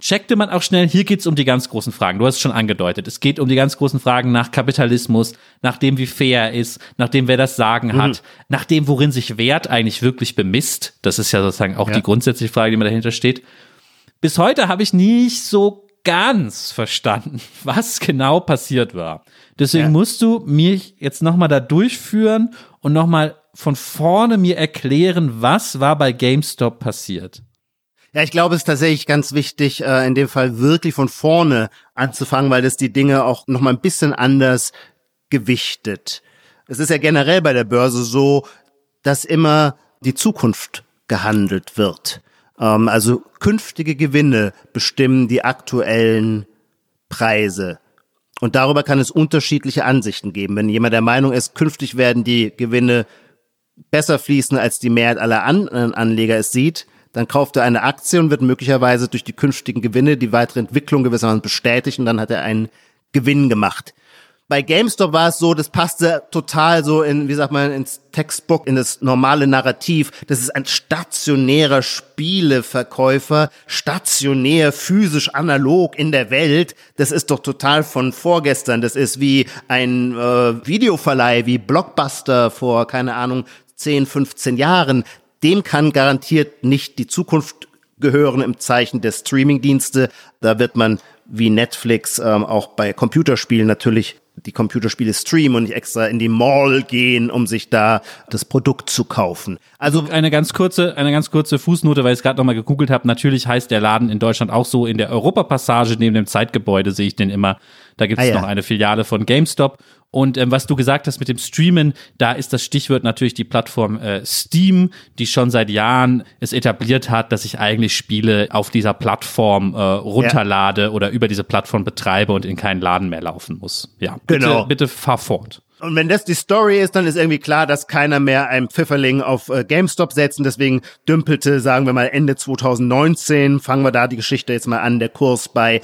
checkte man auch schnell, hier geht's um die ganz großen Fragen. Du hast es schon angedeutet. Es geht um die ganz großen Fragen nach Kapitalismus, nach dem, wie fair er ist, nach dem, wer das Sagen hat, nach dem, worin sich Wert eigentlich wirklich bemisst. Das ist ja sozusagen auch Ja. die grundsätzliche Frage, die mir dahinter steht. Bis heute habe ich nicht so ganz verstanden, was genau passiert war. Deswegen Ja. musst du mich jetzt nochmal da durchführen und nochmal von vorne mir erklären, was war bei GameStop passiert. Ja, ich glaube, es ist tatsächlich ganz wichtig, äh, in dem Fall wirklich von vorne anzufangen, weil das die Dinge auch noch mal ein bisschen anders gewichtet. Es ist ja generell bei der Börse so, dass immer die Zukunft gehandelt wird. Ähm, also künftige Gewinne bestimmen die aktuellen Preise. Und darüber kann es unterschiedliche Ansichten geben. Wenn jemand der Meinung ist, künftig werden die Gewinne besser fließen, als die Mehrheit aller anderen Anleger es sieht, dann kauft er eine Aktie und wird möglicherweise durch die künftigen Gewinne die weitere Entwicklung gewissermaßen bestätigt und dann hat er einen Gewinn gemacht. Bei GameStop war es so, das passte total so in, wie sagt man, ins Textbook, in das normale Narrativ. Das ist ein stationärer Spieleverkäufer, stationär, physisch, analog in der Welt. Das ist doch total von vorgestern. Das ist wie ein äh, Videoverleih, wie Blockbuster vor, keine Ahnung, 10, 15 Jahren. Dem kann garantiert nicht die Zukunft gehören im Zeichen der Streamingdienste. Da wird man wie Netflix ähm, auch bei Computerspielen natürlich die Computerspiele streamen und nicht extra in die Mall gehen, um sich da das Produkt zu kaufen. Also eine ganz kurze, eine ganz kurze Fußnote, weil ich es gerade nochmal gegoogelt habe. Natürlich heißt der Laden in Deutschland auch so. In der Europapassage neben dem Zeitgebäude sehe ich den immer. Da gibt es Ah, ja. noch eine Filiale von GameStop. Und ähm, was du gesagt hast mit dem Streamen, da ist das Stichwort natürlich die Plattform äh, Steam, die schon seit Jahren es etabliert hat, dass ich eigentlich Spiele auf dieser Plattform äh, runterlade oder über diese Plattform betreibe und in keinen Laden mehr laufen muss. Ja, bitte, Genau. bitte fahr fort. Und wenn das die Story ist, dann ist irgendwie klar, dass keiner mehr ein Pfifferling auf äh, GameStop setzt. Und deswegen dümpelte, sagen wir mal, Ende 2019, fangen wir da die Geschichte jetzt mal an, der Kurs bei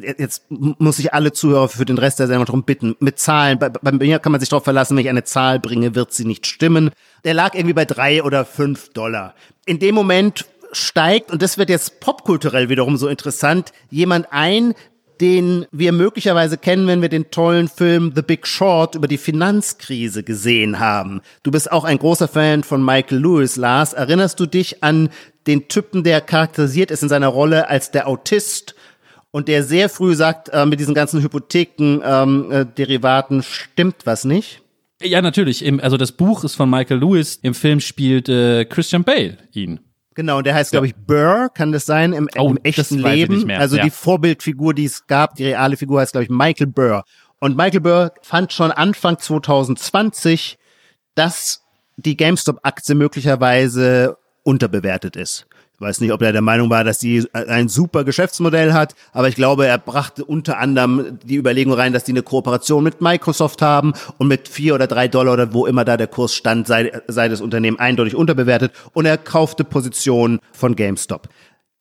Jetzt muss ich alle Zuhörer für den Rest der Sendung darum bitten, mit Zahlen, bei, bei mir kann man sich darauf verlassen, wenn ich eine Zahl bringe, wird sie nicht stimmen. Der lag irgendwie bei drei oder fünf Dollar. In dem Moment steigt, und das wird jetzt popkulturell wiederum so interessant, jemand ein, den wir möglicherweise kennen, wenn wir den tollen Film The Big Short über die Finanzkrise gesehen haben. Du bist auch ein großer Fan von Michael Lewis, Lars. Erinnerst du dich an den Typen, der charakterisiert ist in seiner Rolle als der Autist und der sehr früh sagt, äh, mit diesen ganzen Hypotheken-Derivaten äh, Derivaten stimmt was nicht? Ja, natürlich. Im, also das Buch ist von Michael Lewis. Im Film spielt äh, Christian Bale ihn. Genau, und der heißt, glaube ich, Burr, kann das sein, im, Oh, im das echten Leben. Also ja. die Vorbildfigur, die es gab, die reale Figur heißt, glaube ich, Michael Burr. Und Michael Burr fand schon Anfang 2020, dass die GameStop-Aktie möglicherweise unterbewertet ist. Ich weiß nicht, ob er der Meinung war, dass sie ein super Geschäftsmodell hat, aber ich glaube, er brachte unter anderem die Überlegung rein, dass die eine Kooperation mit Microsoft haben und mit vier oder drei Dollar oder wo immer da der Kurs stand, sei, sei das Unternehmen eindeutig unterbewertet und er kaufte Positionen von GameStop.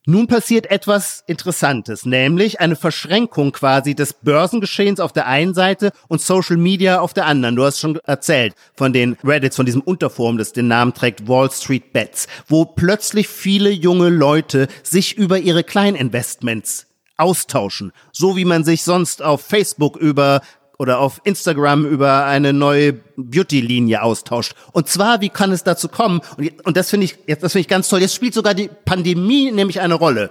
Nun passiert etwas Interessantes, nämlich eine Verschränkung quasi des Börsengeschehens auf der einen Seite und Social Media auf der anderen. Du hast schon erzählt von den Reddits, von diesem Unterforum, das den Namen trägt, Wall Street Bets, wo plötzlich viele junge Leute sich über ihre Kleininvestments austauschen. So wie man sich sonst auf Facebook über oder auf Instagram über eine neue Beauty-Linie austauscht. Und zwar, wie kann es dazu kommen? Und, und das finde ich, jetzt, das finde ich ganz toll. Jetzt spielt sogar die Pandemie nämlich eine Rolle.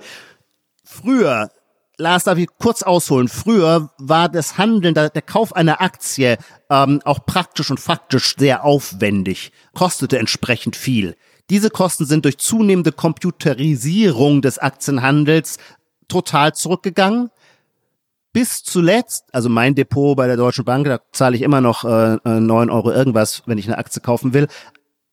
Früher, Lars, darf ich kurz ausholen? Früher war das Handeln, der, Kauf einer Aktie ähm, auch praktisch und faktisch sehr aufwendig, kostete entsprechend viel. Diese Kosten sind durch zunehmende Computerisierung des Aktienhandels total zurückgegangen bis zuletzt, also mein Depot bei der Deutschen Bank, da zahle ich immer noch äh, äh, 9 Euro irgendwas, wenn ich eine Aktie kaufen will.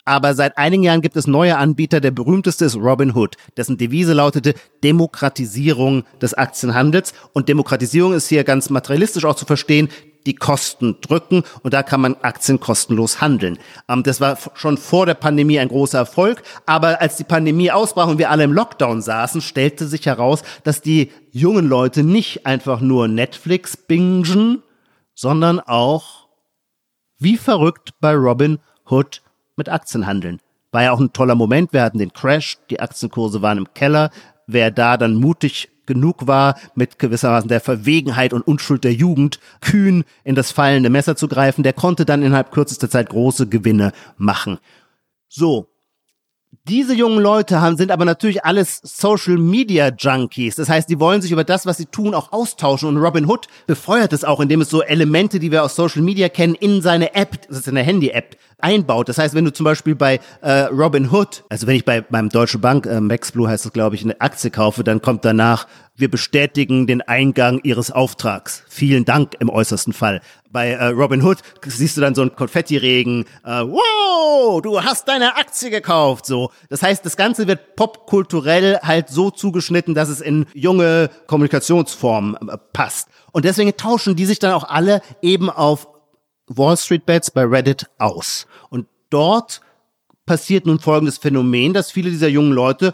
Aber seit einigen Jahren gibt es neue Anbieter. Der berühmteste ist Robinhood, dessen Devise lautete Demokratisierung des Aktienhandels. Und Demokratisierung ist hier ganz materialistisch auch zu verstehen die Kosten drücken und da kann man Aktien kostenlos handeln. Ähm, das war schon vor der Pandemie ein großer Erfolg, aber als die Pandemie ausbrach und wir alle im Lockdown saßen, stellte sich heraus, dass die jungen Leute nicht einfach nur Netflix bingen, sondern auch wie verrückt bei Robin Hood mit Aktien handeln. War ja auch ein toller Moment. Wir hatten den Crash, die Aktienkurse waren im Keller. Wer da dann mutig genug war, mit gewissermaßen der Verwegenheit und Unschuld der Jugend kühn in das fallende Messer zu greifen, der konnte dann innerhalb kürzester Zeit große Gewinne machen. So. Diese jungen Leute haben, sind aber natürlich alles Social Media Junkies. Das heißt, die wollen sich über das, was sie tun, auch austauschen. Und Robin Hood befeuert es auch, indem es so Elemente, die wir aus Social Media kennen, in seine App, das ist eine Handy-App, einbaut. Das heißt, wenn du zum Beispiel bei äh, Robin Hood, also wenn ich bei meinem Deutsche Bank, äh, Maxblue heißt das, glaube ich, eine Aktie kaufe, dann kommt danach, wir bestätigen den Eingang Ihres Auftrags. Vielen Dank im äußersten Fall. Bei äh, Robin Hood siehst du dann so einen Konfettiregen. Äh, wow, du hast deine Aktie gekauft. So, das heißt, das Ganze wird popkulturell halt so zugeschnitten, dass es in junge Kommunikationsformen äh, passt. Und deswegen tauschen die sich dann auch alle eben auf Wall Street Bets bei Reddit aus. Und dort passiert nun folgendes Phänomen, dass viele dieser jungen Leute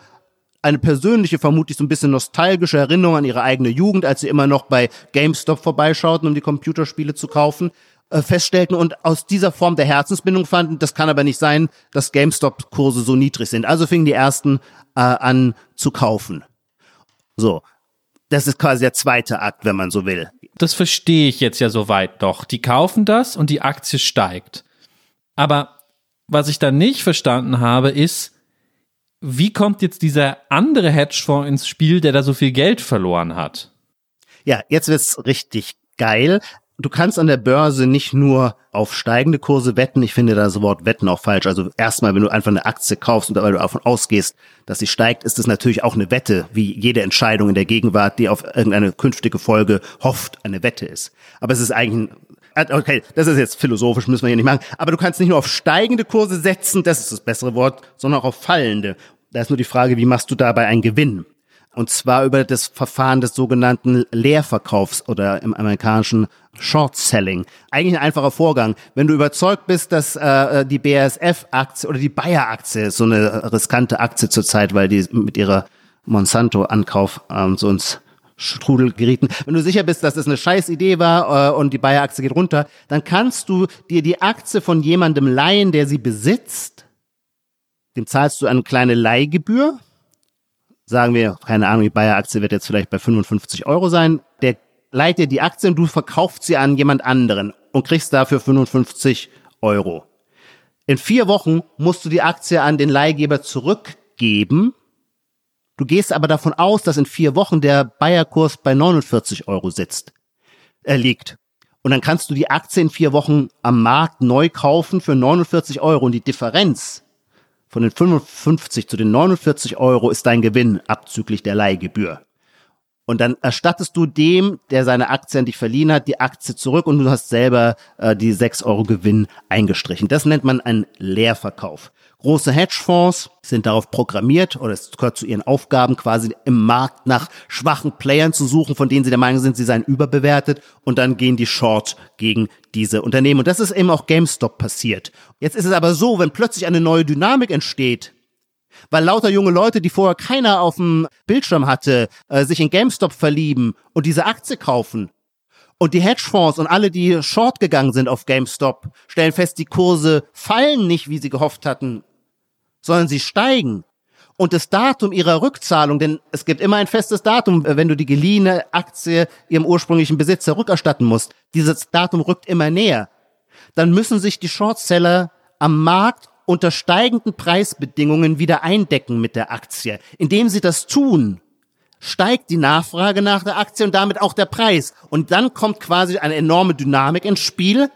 eine persönliche, vermutlich so ein bisschen nostalgische Erinnerung an ihre eigene Jugend, als sie immer noch bei GameStop vorbeischauten, um die Computerspiele zu kaufen, äh, feststellten und aus dieser Form der Herzensbindung fanden, das kann aber nicht sein, dass GameStop-Kurse so niedrig sind. Also fingen die ersten äh, an zu kaufen. So. Das ist quasi der zweite Akt, wenn man so will das verstehe ich jetzt ja soweit doch. Die kaufen das und die Aktie steigt. Aber was ich da nicht verstanden habe, ist, wie kommt jetzt dieser andere Hedgefonds ins Spiel, der da so viel Geld verloren hat? Ja, jetzt wird's richtig geil du kannst an der Börse nicht nur auf steigende Kurse wetten. Ich finde das Wort wetten auch falsch. Also erstmal, wenn du einfach eine Aktie kaufst und weil du davon ausgehst, dass sie steigt, ist es natürlich auch eine Wette, wie jede Entscheidung in der Gegenwart, die auf irgendeine künftige Folge hofft, eine Wette ist. Aber es ist eigentlich ein, okay, das ist jetzt philosophisch, müssen wir hier nicht machen. Aber du kannst nicht nur auf steigende Kurse setzen, das ist das bessere Wort, sondern auch auf fallende. Da ist nur die Frage, wie machst du dabei einen Gewinn? Und zwar über das Verfahren des sogenannten Leerverkaufs oder im amerikanischen Short Selling. Eigentlich ein einfacher Vorgang. Wenn du überzeugt bist, dass äh, die BASF-Aktie oder die Bayer-Aktie so eine riskante Aktie zurzeit, weil die mit ihrer Monsanto-Ankauf ähm, so ins Strudel gerieten. Wenn du sicher bist, dass das eine scheiß Idee war äh, und die Bayer-Aktie geht runter, dann kannst du dir die Aktie von jemandem leihen, der sie besitzt. Dem zahlst du eine kleine Leihgebühr sagen wir, keine Ahnung, die Bayer-Aktie wird jetzt vielleicht bei 55 Euro sein, der leiht dir die Aktie und du verkaufst sie an jemand anderen und kriegst dafür 55 Euro. In vier Wochen musst du die Aktie an den Leihgeber zurückgeben. Du gehst aber davon aus, dass in vier Wochen der Bayer-Kurs bei 49 Euro sitzt, äh, liegt. Und dann kannst du die Aktie in vier Wochen am Markt neu kaufen für 49 Euro und die Differenz von den 55 zu den 49 Euro ist dein Gewinn abzüglich der Leihgebühr. Und dann erstattest du dem, der seine Aktie an dich verliehen hat, die Aktie zurück und du hast selber äh, die 6 Euro Gewinn eingestrichen. Das nennt man einen Leerverkauf. Große Hedgefonds sind darauf programmiert oder es gehört zu ihren Aufgaben quasi im Markt nach schwachen Playern zu suchen, von denen sie der Meinung sind, sie seien überbewertet und dann gehen die Short gegen diese Unternehmen. Und das ist eben auch GameStop passiert. Jetzt ist es aber so, wenn plötzlich eine neue Dynamik entsteht, weil lauter junge Leute, die vorher keiner auf dem Bildschirm hatte, äh, sich in GameStop verlieben und diese Aktie kaufen, und die Hedgefonds und alle, die short gegangen sind auf GameStop, stellen fest, die Kurse fallen nicht, wie sie gehofft hatten, sondern sie steigen. Und das Datum ihrer Rückzahlung, denn es gibt immer ein festes Datum, wenn du die geliehene Aktie ihrem ursprünglichen Besitzer rückerstatten musst. Dieses Datum rückt immer näher. Dann müssen sich die Shortseller am Markt unter steigenden Preisbedingungen wieder eindecken mit der Aktie. Indem sie das tun, steigt die Nachfrage nach der Aktie und damit auch der Preis. Und dann kommt quasi eine enorme Dynamik ins Spiel.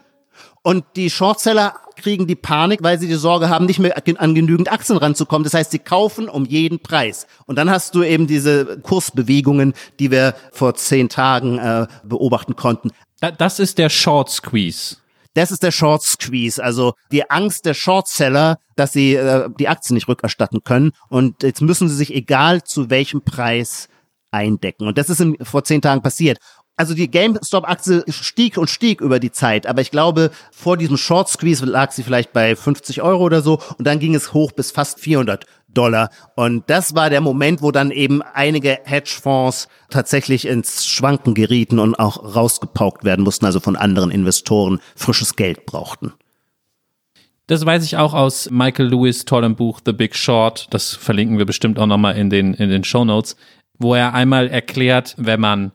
Und die Shortseller kriegen die Panik, weil sie die Sorge haben, nicht mehr an genügend Aktien ranzukommen. Das heißt, sie kaufen um jeden Preis. Und dann hast du eben diese Kursbewegungen, die wir vor zehn Tagen äh, beobachten konnten. Das ist der Short Squeeze. Das ist der Short Squeeze, also die Angst der Shortseller, dass sie äh, die Aktien nicht rückerstatten können. Und jetzt müssen sie sich egal zu welchem Preis eindecken. Und das ist im, vor zehn Tagen passiert. Also die GameStop-Aktie stieg und stieg über die Zeit, aber ich glaube, vor diesem Short Squeeze lag sie vielleicht bei 50 Euro oder so und dann ging es hoch bis fast 400 Dollar. Und das war der Moment, wo dann eben einige Hedgefonds tatsächlich ins Schwanken gerieten und auch rausgepaukt werden mussten, also von anderen Investoren frisches Geld brauchten. Das weiß ich auch aus Michael Lewis tollem Buch The Big Short. Das verlinken wir bestimmt auch nochmal in den, in den Show Notes, wo er einmal erklärt, wenn man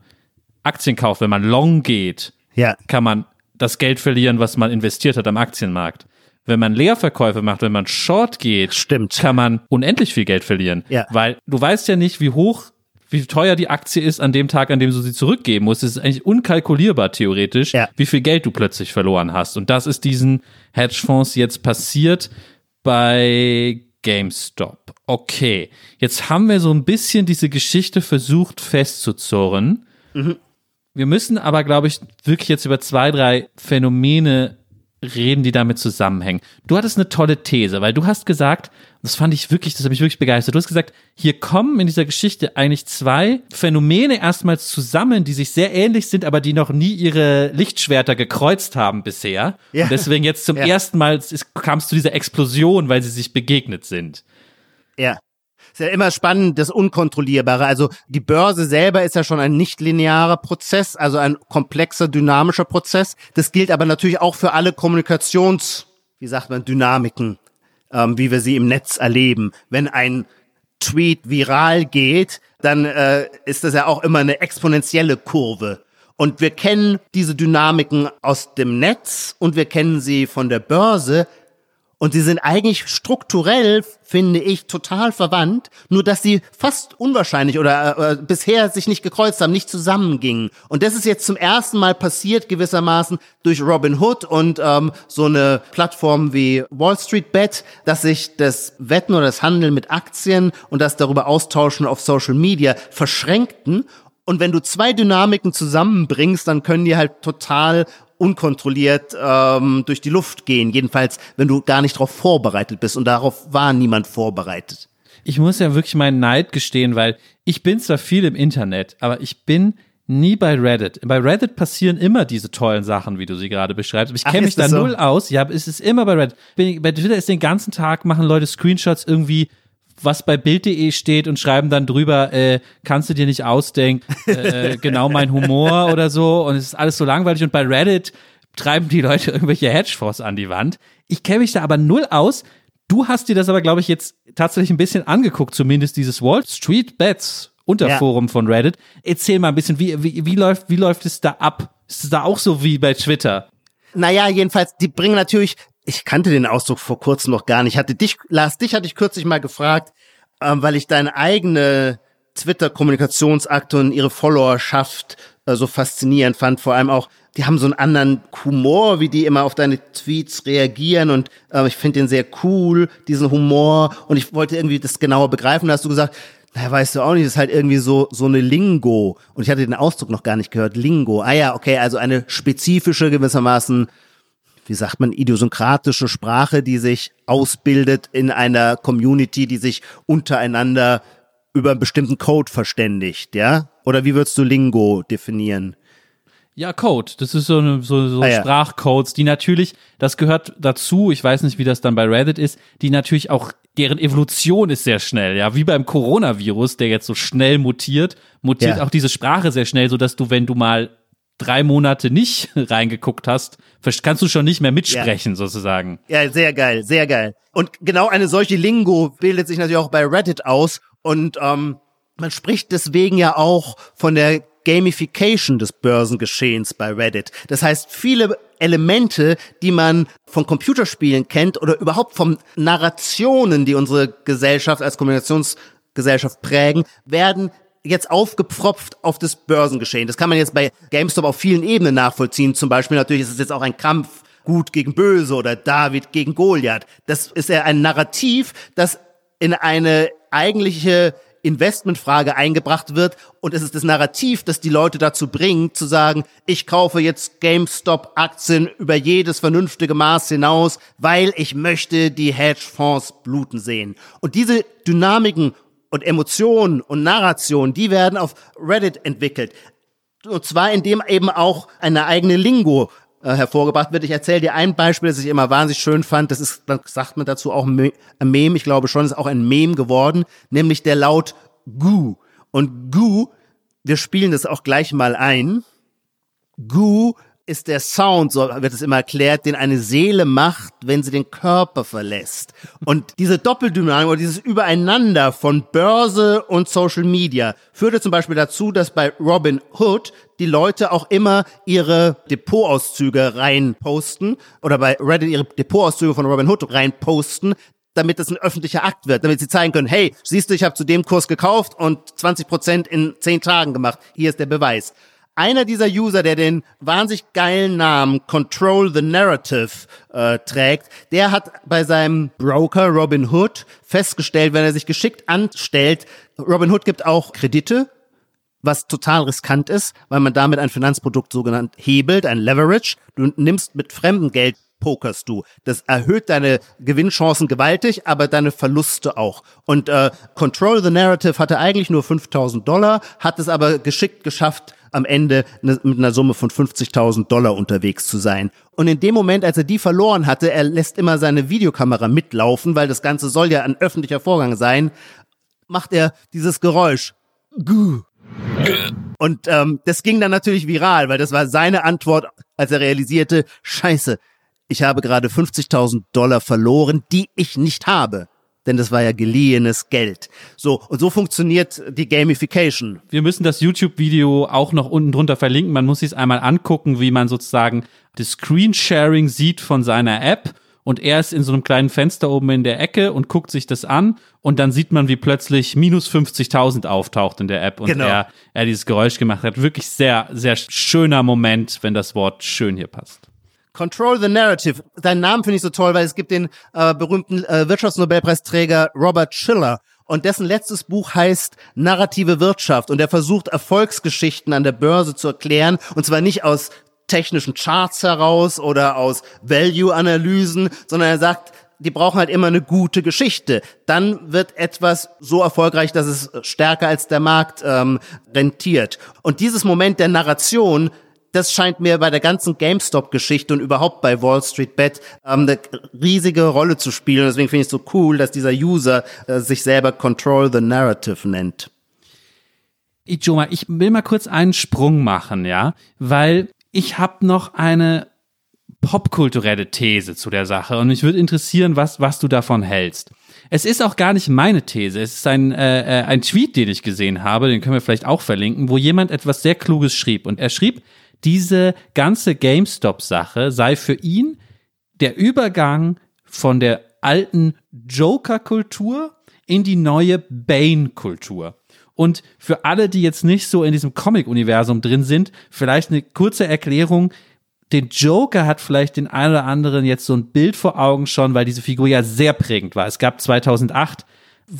Aktien kauft, wenn man long geht, ja. kann man das Geld verlieren, was man investiert hat am Aktienmarkt. Wenn man Leerverkäufe macht, wenn man Short geht, Stimmt. kann man unendlich viel Geld verlieren. Ja. Weil du weißt ja nicht, wie hoch, wie teuer die Aktie ist an dem Tag, an dem du sie zurückgeben musst. Es ist eigentlich unkalkulierbar theoretisch, Ja. wie viel Geld du plötzlich verloren hast. Und das ist diesen Hedgefonds jetzt passiert bei GameStop. Okay, jetzt haben wir so ein bisschen diese Geschichte versucht festzuzurren. Wir müssen aber, glaube ich, wirklich jetzt über zwei, drei Phänomene reden, die damit zusammenhängen. Du hattest eine tolle These, weil du hast gesagt, das fand ich wirklich, das hat mich wirklich begeistert. Du hast gesagt, hier kommen in dieser Geschichte eigentlich zwei Phänomene erstmals zusammen, die sich sehr ähnlich sind, aber die noch nie ihre Lichtschwerter gekreuzt haben bisher. Ja. Und deswegen jetzt zum Ja. ersten Mal kam es zu dieser Explosion, weil sie sich begegnet sind. Ja. Ist ja immer spannend, das Unkontrollierbare. Also die Börse selber ist ja schon ein nicht linearer Prozess, also ein komplexer, dynamischer Prozess. Das gilt aber natürlich auch für alle Kommunikations, wie sagt man, Dynamiken, ähm, wie wir sie im Netz erleben. Wenn ein Tweet viral geht, dann äh, ist das ja auch immer eine exponentielle Kurve. Und wir kennen diese Dynamiken aus dem Netz und wir kennen sie von der Börse. Und sie sind eigentlich strukturell, finde ich, total verwandt, nur dass sie fast unwahrscheinlich oder äh, bisher sich nicht gekreuzt haben, nicht zusammengingen. Und das ist jetzt zum ersten Mal passiert gewissermaßen durch Robin Hood und ähm, so eine Plattform wie Wall Street Bet, dass sich das Wetten oder das Handeln mit Aktien und das darüber austauschen auf Social Media verschränkten. Und wenn du zwei Dynamiken zusammenbringst, dann können die halt total unkontrolliert ähm, durch die Luft gehen. Jedenfalls, wenn du gar nicht darauf vorbereitet bist. Und darauf war niemand vorbereitet. Ich muss ja wirklich meinen Neid gestehen, weil ich bin zwar viel im Internet, aber ich bin nie bei Reddit. Bei Reddit passieren immer diese tollen Sachen, wie du sie gerade beschreibst. Aber ich kenne mich da so? null aus. Ja, es ist immer bei Reddit. Bin- Bei Twitter ist den ganzen Tag, machen Leute Screenshots irgendwie was bei Bild.de steht und schreiben dann drüber, äh, kannst du dir nicht ausdenken, äh, genau mein Humor oder so. Und es ist alles so langweilig. Und bei Reddit treiben die Leute irgendwelche Hedgefonds an die Wand. Ich kenne mich da aber null aus. Du hast dir das aber, glaube ich, jetzt tatsächlich ein bisschen angeguckt, zumindest dieses Wall Street Bets Unterforum von Reddit. Erzähl mal ein bisschen, wie, wie, wie, läuft, wie läuft es da ab? Ist es da auch so wie bei Twitter? Naja, jedenfalls, die bringen natürlich, ich kannte den Ausdruck vor kurzem noch gar nicht. Hatte dich, Lars, dich hatte ich kürzlich mal gefragt, ähm, weil ich deine eigene Twitter-Kommunikationsakte und ihre Followerschaft äh, so faszinierend fand. Vor allem auch, die haben so einen anderen Humor, wie die immer auf deine Tweets reagieren und äh, ich finde den sehr cool, diesen Humor und ich wollte irgendwie das genauer begreifen. Da hast du gesagt, na, weißt du auch nicht, das ist halt irgendwie so, so eine Lingo. Und ich hatte den Ausdruck noch gar nicht gehört. Lingo. Ah ja, okay, also eine spezifische gewissermaßen, wie sagt man, idiosynkratische Sprache, die sich ausbildet in einer Community, die sich untereinander über einen bestimmten Code verständigt, ja? Oder wie würdest du Lingo definieren? Ja, Code. Das ist so, eine, so, so Ah, ja. Sprachcodes, die natürlich, das gehört dazu, ich weiß nicht, wie das dann bei Reddit ist, die natürlich auch, deren Evolution ist sehr schnell, ja, wie beim Coronavirus, der jetzt so schnell mutiert, mutiert Ja. auch diese Sprache sehr schnell, so dass du, wenn du mal drei Monate nicht reingeguckt hast, kannst du schon nicht mehr mitsprechen, sozusagen. Ja, sehr geil, sehr geil. Und genau eine solche Lingo bildet sich natürlich auch bei Reddit aus und ähm, man spricht deswegen ja auch von der Gamification des Börsengeschehens bei Reddit. Das heißt, viele Elemente, die man von Computerspielen kennt oder überhaupt von Narrationen, die unsere Gesellschaft als Kommunikationsgesellschaft prägen, werden jetzt aufgepfropft auf das Börsengeschehen. Das kann man jetzt bei GameStop auf vielen Ebenen nachvollziehen. Zum Beispiel natürlich ist es jetzt auch ein Kampf Gut gegen Böse oder David gegen Goliath. Das ist ja ein Narrativ, das in eine eigentliche Investmentfrage eingebracht wird und es ist das Narrativ, das die Leute dazu bringt, zu sagen, ich kaufe jetzt GameStop-Aktien über jedes vernünftige Maß hinaus, weil ich möchte die Hedgefonds bluten sehen. Und diese Dynamiken und Emotionen und Narrationen, die werden auf Reddit entwickelt. Und zwar indem eben auch eine eigene Lingo äh, hervorgebracht wird. Ich erzähle dir ein Beispiel, das ich immer wahnsinnig schön fand. Das ist, dann sagt man dazu auch ein Meme. Ich glaube schon, ist auch ein Meme geworden, nämlich der Laut Gu. Und Gu, wir spielen das auch gleich mal ein. Gu ist der Sound, so wird es immer erklärt, den eine Seele macht, wenn sie den Körper verlässt. Und diese Doppeldynamik oder dieses Übereinander von Börse und Social Media führte zum Beispiel dazu, dass bei Robin Hood die Leute auch immer ihre Depotauszüge reinposten oder bei Reddit ihre Depotauszüge von Robin Hood reinposten, damit es ein öffentlicher Akt wird, damit sie zeigen können, hey, siehst du, ich habe zu dem Kurs gekauft und 20 Prozent in 10 Tagen gemacht. Hier ist der Beweis einer dieser User, der den wahnsinnig geilen Namen Control the Narrative äh, trägt, der hat bei seinem Broker Robin Hood festgestellt, wenn er sich geschickt anstellt, Robin Hood gibt auch Kredite, was total riskant ist, weil man damit ein Finanzprodukt sogenannt hebelt, ein Leverage. Du nimmst mit fremdem Geld pokerst du. Das erhöht deine Gewinnchancen gewaltig, aber deine Verluste auch. Und äh, Control the Narrative hatte eigentlich nur 5000 Dollar, hat es aber geschickt geschafft, am Ende ne, mit einer Summe von 50.000 Dollar unterwegs zu sein. Und in dem Moment, als er die verloren hatte, er lässt immer seine Videokamera mitlaufen, weil das Ganze soll ja ein öffentlicher Vorgang sein, macht er dieses Geräusch. Und ähm, das ging dann natürlich viral, weil das war seine Antwort, als er realisierte, scheiße, ich habe gerade 50.000 Dollar verloren, die ich nicht habe denn das war ja geliehenes Geld. So, und so funktioniert die Gamification. Wir müssen das YouTube-Video auch noch unten drunter verlinken. Man muss sich einmal angucken, wie man sozusagen das Screensharing sieht von seiner App. Und er ist in so einem kleinen Fenster oben in der Ecke und guckt sich das an. Und dann sieht man, wie plötzlich minus 50.000 auftaucht in der App und genau. er, er dieses Geräusch gemacht hat. Wirklich sehr, sehr schöner Moment, wenn das Wort schön hier passt. Control the Narrative. Deinen Namen finde ich so toll, weil es gibt den äh, berühmten äh, Wirtschaftsnobelpreisträger Robert Schiller und dessen letztes Buch heißt Narrative Wirtschaft und er versucht Erfolgsgeschichten an der Börse zu erklären und zwar nicht aus technischen Charts heraus oder aus Value-Analysen, sondern er sagt, die brauchen halt immer eine gute Geschichte. Dann wird etwas so erfolgreich, dass es stärker als der Markt ähm, rentiert. Und dieses Moment der Narration das scheint mir bei der ganzen GameStop-Geschichte und überhaupt bei Wall Street Bet ähm, eine riesige Rolle zu spielen. Deswegen finde ich es so cool, dass dieser User äh, sich selber Control the Narrative nennt. Ijoma, ich will mal kurz einen Sprung machen, ja, weil ich habe noch eine popkulturelle These zu der Sache und mich würde interessieren, was, was du davon hältst. Es ist auch gar nicht meine These. Es ist ein, äh, äh ein Tweet, den ich gesehen habe, den können wir vielleicht auch verlinken, wo jemand etwas sehr Kluges schrieb. Und er schrieb, diese ganze GameStop-Sache sei für ihn der Übergang von der alten Joker-Kultur in die neue Bane-Kultur. Und für alle, die jetzt nicht so in diesem Comic-Universum drin sind, vielleicht eine kurze Erklärung. Den Joker hat vielleicht den einen oder anderen jetzt so ein Bild vor Augen schon, weil diese Figur ja sehr prägend war. Es gab 2008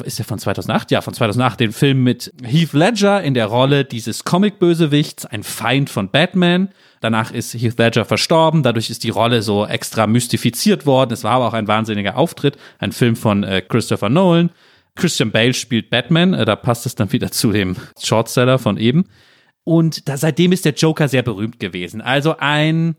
ist der von 2008? Ja, von 2008, den Film mit Heath Ledger in der Rolle dieses Comic-Bösewichts, ein Feind von Batman. Danach ist Heath Ledger verstorben, dadurch ist die Rolle so extra mystifiziert worden. Es war aber auch ein wahnsinniger Auftritt, ein Film von äh, Christopher Nolan. Christian Bale spielt Batman, äh, da passt es dann wieder zu dem Shortseller von eben. Und da, seitdem ist der Joker sehr berühmt gewesen. Also ein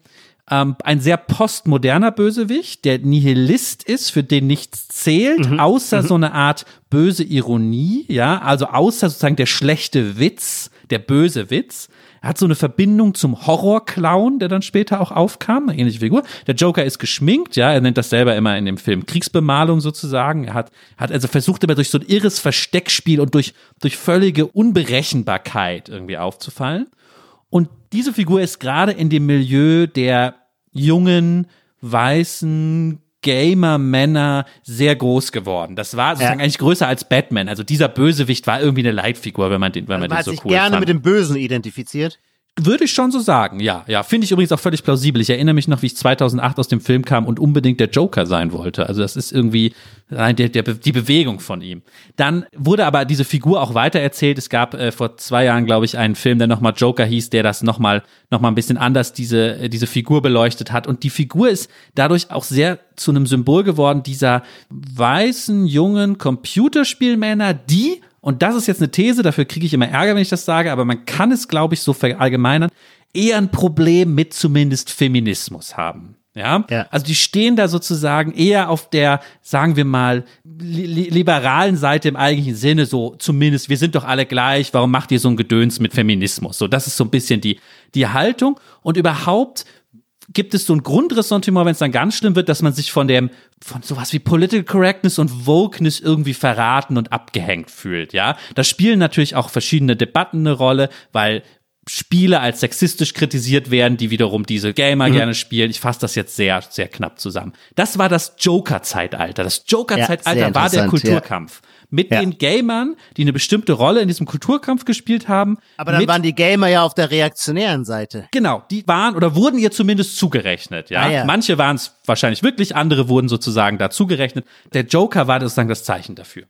ähm, ein sehr postmoderner Bösewicht, der Nihilist ist, für den nichts zählt, mhm. außer mhm. so eine Art böse Ironie, ja, also außer sozusagen der schlechte Witz, der böse Witz. Er hat so eine Verbindung zum Horrorclown, der dann später auch aufkam, eine ähnliche Figur. Der Joker ist geschminkt, ja, er nennt das selber immer in dem Film Kriegsbemalung sozusagen. Er hat, hat also versucht immer durch so ein irres Versteckspiel und durch, durch völlige Unberechenbarkeit irgendwie aufzufallen. Und diese Figur ist gerade in dem Milieu der jungen, weißen, Gamer-Männer sehr groß geworden. Das war sozusagen ja. eigentlich größer als Batman. Also dieser Bösewicht war irgendwie eine Leitfigur, wenn man den, wenn man den so cool fand. Man sich gerne mit dem Bösen identifiziert. Würde ich schon so sagen, ja. Ja, finde ich übrigens auch völlig plausibel. Ich erinnere mich noch, wie ich 2008 aus dem Film kam und unbedingt der Joker sein wollte. Also das ist irgendwie der, der, die Bewegung von ihm. Dann wurde aber diese Figur auch weitererzählt. Es gab äh, vor zwei Jahren, glaube ich, einen Film, der nochmal Joker hieß, der das nochmal noch mal ein bisschen anders diese, äh, diese Figur beleuchtet hat. Und die Figur ist dadurch auch sehr zu einem Symbol geworden dieser weißen, jungen Computerspielmänner, die und das ist jetzt eine These, dafür kriege ich immer Ärger, wenn ich das sage, aber man kann es, glaube ich, so verallgemeinern, eher ein Problem mit zumindest Feminismus haben. Ja? ja? also die stehen da sozusagen eher auf der, sagen wir mal, li liberalen Seite im eigentlichen Sinne, so zumindest, wir sind doch alle gleich, warum macht ihr so ein Gedöns mit Feminismus? So, das ist so ein bisschen die, die Haltung und überhaupt gibt es so ein Grundressentiment, wenn es dann ganz schlimm wird, dass man sich von dem, von sowas wie Political Correctness und Wokeness irgendwie verraten und abgehängt fühlt, ja. Da spielen natürlich auch verschiedene Debatten eine Rolle, weil Spiele als sexistisch kritisiert werden, die wiederum diese Gamer mhm. gerne spielen. Ich fasse das jetzt sehr, sehr knapp zusammen. Das war das Joker-Zeitalter. Das Joker-Zeitalter ja, war der Kulturkampf. Ja mit ja. den Gamern, die eine bestimmte Rolle in diesem Kulturkampf gespielt haben. Aber dann waren die Gamer ja auf der reaktionären Seite. Genau, die waren oder wurden ihr zumindest zugerechnet. Ja, ah, ja. manche waren es wahrscheinlich wirklich, andere wurden sozusagen da zugerechnet. Der Joker war sozusagen das Zeichen dafür.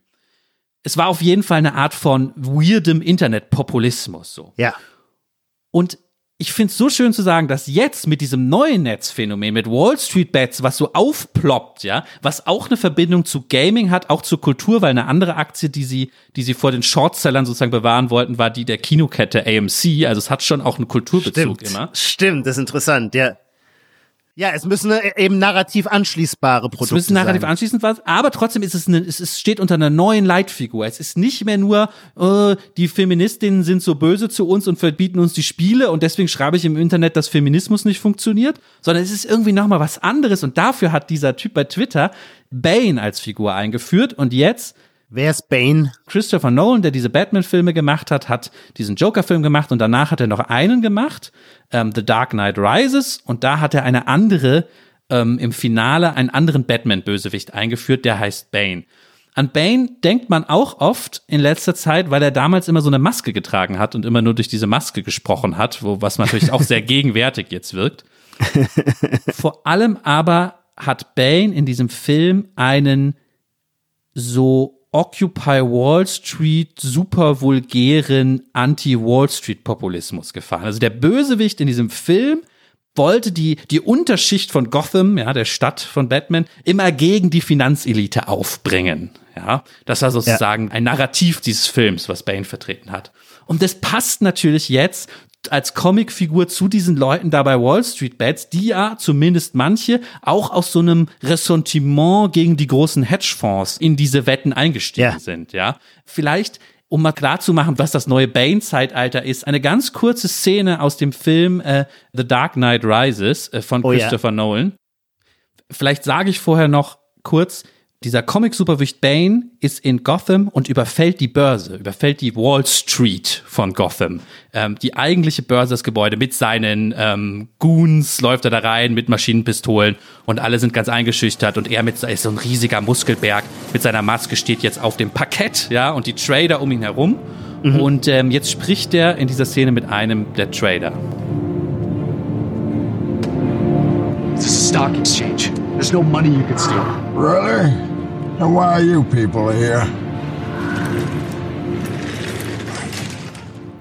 Es war auf jeden Fall eine Art von weirdem Internetpopulismus so. Ja. Und ich finde es so schön zu sagen, dass jetzt mit diesem neuen Netzphänomen, mit Wall Street Bets, was so aufploppt, ja, was auch eine Verbindung zu Gaming hat, auch zur Kultur, weil eine andere Aktie, die sie, die sie vor den Shortsellern sozusagen bewahren wollten, war die der Kinokette AMC. Also es hat schon auch einen Kulturbezug Stimmt. immer. Stimmt, das ist interessant, ja. Ja, es müssen äh, eben narrativ anschließbare Produkte sein. Es müssen narrativ sein. anschließend was, aber trotzdem ist es, eine, es ist, steht unter einer neuen Leitfigur. Es ist nicht mehr nur, äh, die Feministinnen sind so böse zu uns und verbieten uns die Spiele und deswegen schreibe ich im Internet, dass Feminismus nicht funktioniert, sondern es ist irgendwie nochmal was anderes und dafür hat dieser Typ bei Twitter Bane als Figur eingeführt und jetzt Wer ist Bane? Christopher Nolan, der diese Batman-Filme gemacht hat, hat diesen Joker-Film gemacht und danach hat er noch einen gemacht, ähm, The Dark Knight Rises, und da hat er eine andere, ähm, im Finale einen anderen Batman-Bösewicht eingeführt, der heißt Bane. An Bane denkt man auch oft in letzter Zeit, weil er damals immer so eine Maske getragen hat und immer nur durch diese Maske gesprochen hat, wo, was natürlich auch sehr gegenwärtig jetzt wirkt. Vor allem aber hat Bane in diesem Film einen so Occupy Wall Street super vulgären Anti-Wall Street Populismus gefahren. Also der Bösewicht in diesem Film wollte die, die Unterschicht von Gotham, ja, der Stadt von Batman, immer gegen die Finanzelite aufbringen. Ja, das war sozusagen ja. ein Narrativ dieses Films, was Bane vertreten hat. Und das passt natürlich jetzt als Comicfigur zu diesen Leuten da bei Wall Street Bets, die ja zumindest manche auch aus so einem Ressentiment gegen die großen Hedgefonds in diese Wetten eingestiegen ja. sind, ja. Vielleicht um mal klar zu machen, was das neue Bane-Zeitalter ist, eine ganz kurze Szene aus dem Film äh, The Dark Knight Rises äh, von oh, Christopher ja. Nolan. Vielleicht sage ich vorher noch kurz, dieser Comic-Superwicht Bane ist in Gotham und überfällt die Börse, überfällt die Wall Street von Gotham. Ähm, die eigentliche Börse, das Gebäude mit seinen ähm, Goons läuft er da rein mit Maschinenpistolen und alle sind ganz eingeschüchtert und er mit ist so ein riesiger Muskelberg mit seiner Maske steht jetzt auf dem Parkett, ja, und die Trader um ihn herum. Mhm. Und ähm, jetzt spricht er in dieser Szene mit einem der Trader. It's a stock exchange. There's no money you can steal. Really? And why are you people here?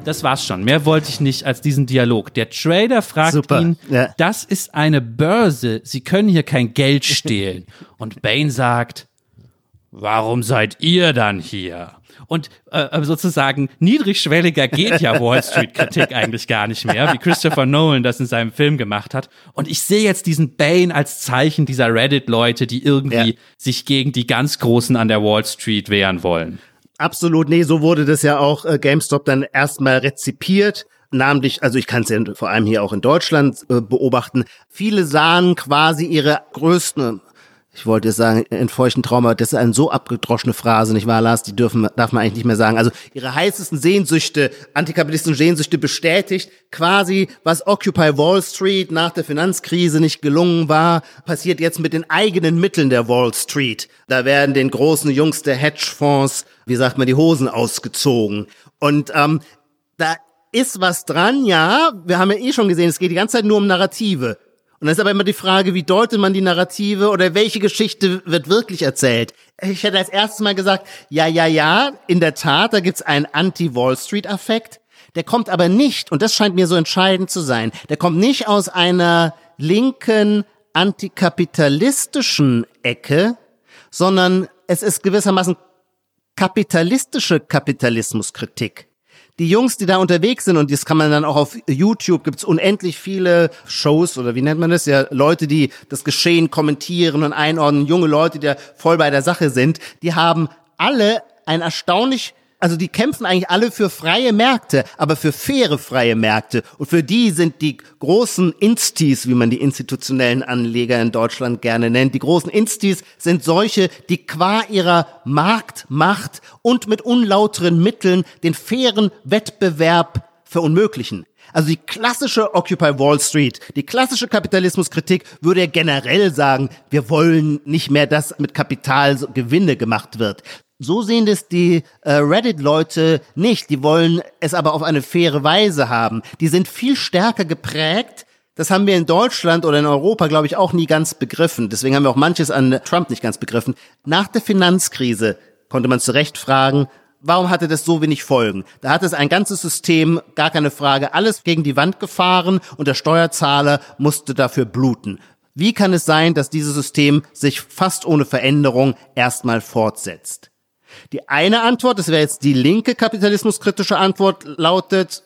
Das war's schon. Mehr wollte ich nicht als diesen Dialog. Der Trader fragt Super. ihn, ja. das ist eine Börse. Sie können hier kein Geld stehlen. Und Bane sagt, warum seid ihr dann hier? Und äh, sozusagen niedrigschwelliger geht ja Wall Street Kritik eigentlich gar nicht mehr, wie Christopher Nolan das in seinem Film gemacht hat. Und ich sehe jetzt diesen Bane als Zeichen dieser Reddit-Leute, die irgendwie ja. sich gegen die ganz Großen an der Wall Street wehren wollen. Absolut, nee, so wurde das ja auch äh, GameStop dann erstmal rezipiert namentlich, also ich kann es ja vor allem hier auch in Deutschland äh, beobachten, viele sahen quasi ihre größten ich wollte jetzt sagen, in feuchten Trauma, das ist eine so abgedroschene Phrase, nicht wahr, Lars? Die dürfen, darf man eigentlich nicht mehr sagen. Also ihre heißesten Sehnsüchte, antikapitalistische Sehnsüchte bestätigt, quasi, was Occupy Wall Street nach der Finanzkrise nicht gelungen war, passiert jetzt mit den eigenen Mitteln der Wall Street. Da werden den großen Jungs der Hedgefonds, wie sagt man, die Hosen ausgezogen. Und ähm, da ist was dran, ja. Wir haben ja eh schon gesehen, es geht die ganze Zeit nur um Narrative. Und dann ist aber immer die Frage, wie deutet man die Narrative oder welche Geschichte wird wirklich erzählt? Ich hätte als erstes mal gesagt, ja, ja, ja, in der Tat, da gibt's einen Anti-Wall Street-Affekt. Der kommt aber nicht, und das scheint mir so entscheidend zu sein, der kommt nicht aus einer linken, antikapitalistischen Ecke, sondern es ist gewissermaßen kapitalistische Kapitalismuskritik. Die Jungs, die da unterwegs sind, und das kann man dann auch auf YouTube, gibt's unendlich viele Shows oder wie nennt man das? Ja, Leute, die das Geschehen kommentieren und einordnen, junge Leute, die da voll bei der Sache sind, die haben alle ein erstaunlich also die kämpfen eigentlich alle für freie Märkte, aber für faire freie Märkte. Und für die sind die großen Instis, wie man die institutionellen Anleger in Deutschland gerne nennt, die großen Instis sind solche, die qua ihrer Marktmacht und mit unlauteren Mitteln den fairen Wettbewerb verunmöglichen. Also die klassische Occupy Wall Street, die klassische Kapitalismuskritik würde ja generell sagen, wir wollen nicht mehr, dass mit Kapital Gewinne gemacht wird. So sehen das die äh, Reddit-Leute nicht. Die wollen es aber auf eine faire Weise haben. Die sind viel stärker geprägt. Das haben wir in Deutschland oder in Europa, glaube ich, auch nie ganz begriffen. Deswegen haben wir auch manches an Trump nicht ganz begriffen. Nach der Finanzkrise konnte man zu Recht fragen, warum hatte das so wenig Folgen? Da hat es ein ganzes System, gar keine Frage, alles gegen die Wand gefahren und der Steuerzahler musste dafür bluten. Wie kann es sein, dass dieses System sich fast ohne Veränderung erstmal fortsetzt? Die eine Antwort, das wäre jetzt die linke kapitalismuskritische Antwort, lautet,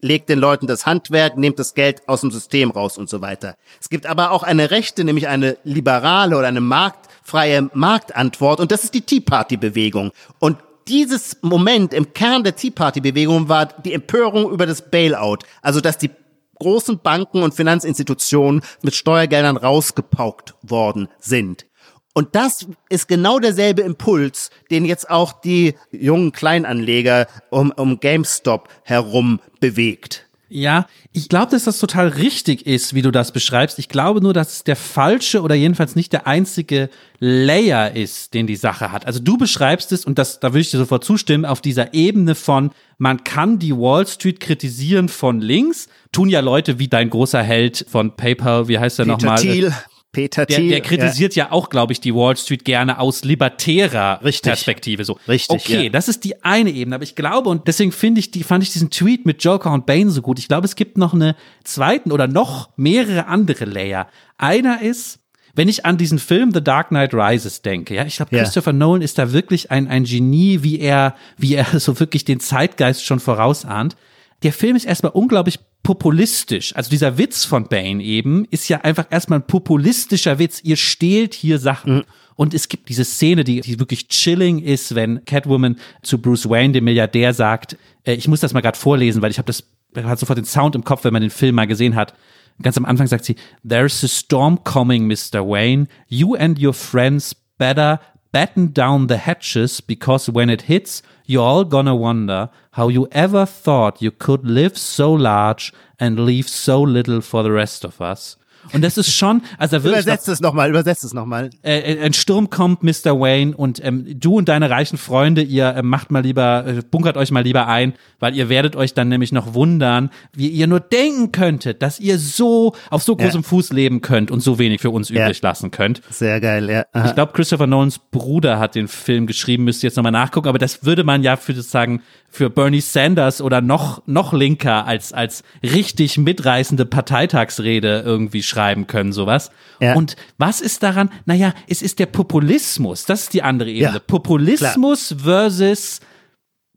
legt den Leuten das Handwerk, nehmt das Geld aus dem System raus und so weiter. Es gibt aber auch eine rechte, nämlich eine liberale oder eine marktfreie Marktantwort und das ist die Tea Party Bewegung. Und dieses Moment im Kern der Tea Party Bewegung war die Empörung über das Bailout, also dass die großen Banken und Finanzinstitutionen mit Steuergeldern rausgepaukt worden sind. Und das ist genau derselbe Impuls, den jetzt auch die jungen Kleinanleger um, um GameStop herum bewegt. Ja, ich glaube, dass das total richtig ist, wie du das beschreibst. Ich glaube nur, dass es der falsche oder jedenfalls nicht der einzige Layer ist, den die Sache hat. Also du beschreibst es, und das, da würde ich dir sofort zustimmen, auf dieser Ebene von, man kann die Wall Street kritisieren von links, tun ja Leute wie dein großer Held von PayPal, wie heißt er nochmal? Thiel. Peter der, Thiel. Der kritisiert ja. ja auch, glaube ich, die Wall Street gerne aus libertärer Richtig. Perspektive. So, Richtig. Okay, ja. das ist die eine Ebene. Aber ich glaube, und deswegen finde ich, die, fand ich diesen Tweet mit Joker und Bane so gut. Ich glaube, es gibt noch eine zweiten oder noch mehrere andere Layer. Einer ist, wenn ich an diesen Film The Dark Knight Rises denke, ja, ich glaube, Ja. Christopher Nolan ist da wirklich ein, ein Genie, wie er, wie er so wirklich den Zeitgeist schon vorausahnt. Der Film ist erstmal unglaublich populistisch. Also dieser Witz von Bane eben ist ja einfach erstmal ein populistischer Witz. Ihr stehlt hier Sachen. Und es gibt diese Szene, die, die wirklich chilling ist, wenn Catwoman zu Bruce Wayne, dem Milliardär, sagt, äh, ich muss das mal gerade vorlesen, weil ich habe das, hat sofort den Sound im Kopf, wenn man den Film mal gesehen hat. Ganz am Anfang sagt sie, There's a storm coming, Mr. Wayne. You and your friends better batten down the hatches because when it hits, you're all gonna wonder how you ever thought you could live so large and leave so little for the rest of us. Und das ist schon, also wirklich Übersetzt es nochmal, übersetzt es nochmal. äh, ein Sturm kommt, Mr. Wayne, und ähm, du und deine reichen Freunde, ihr äh, macht mal lieber, äh, bunkert euch mal lieber ein, weil ihr werdet euch dann nämlich noch wundern, wie ihr nur denken könntet, dass ihr so auf so großem Fuß leben könnt und so wenig für uns Ja. übrig lassen könnt. Sehr geil, ja. Aha. Ich glaube, Christopher Nolans Bruder hat den Film geschrieben, müsst ihr jetzt nochmal nachgucken, aber das würde man ja für sozusagen für Bernie Sanders oder noch, noch linker als, als richtig mitreißende Parteitagsrede irgendwie schreiben können, sowas. Ja. Und was ist daran? Naja, es ist der Populismus. Das ist die andere Ebene. Ja, Populismus versus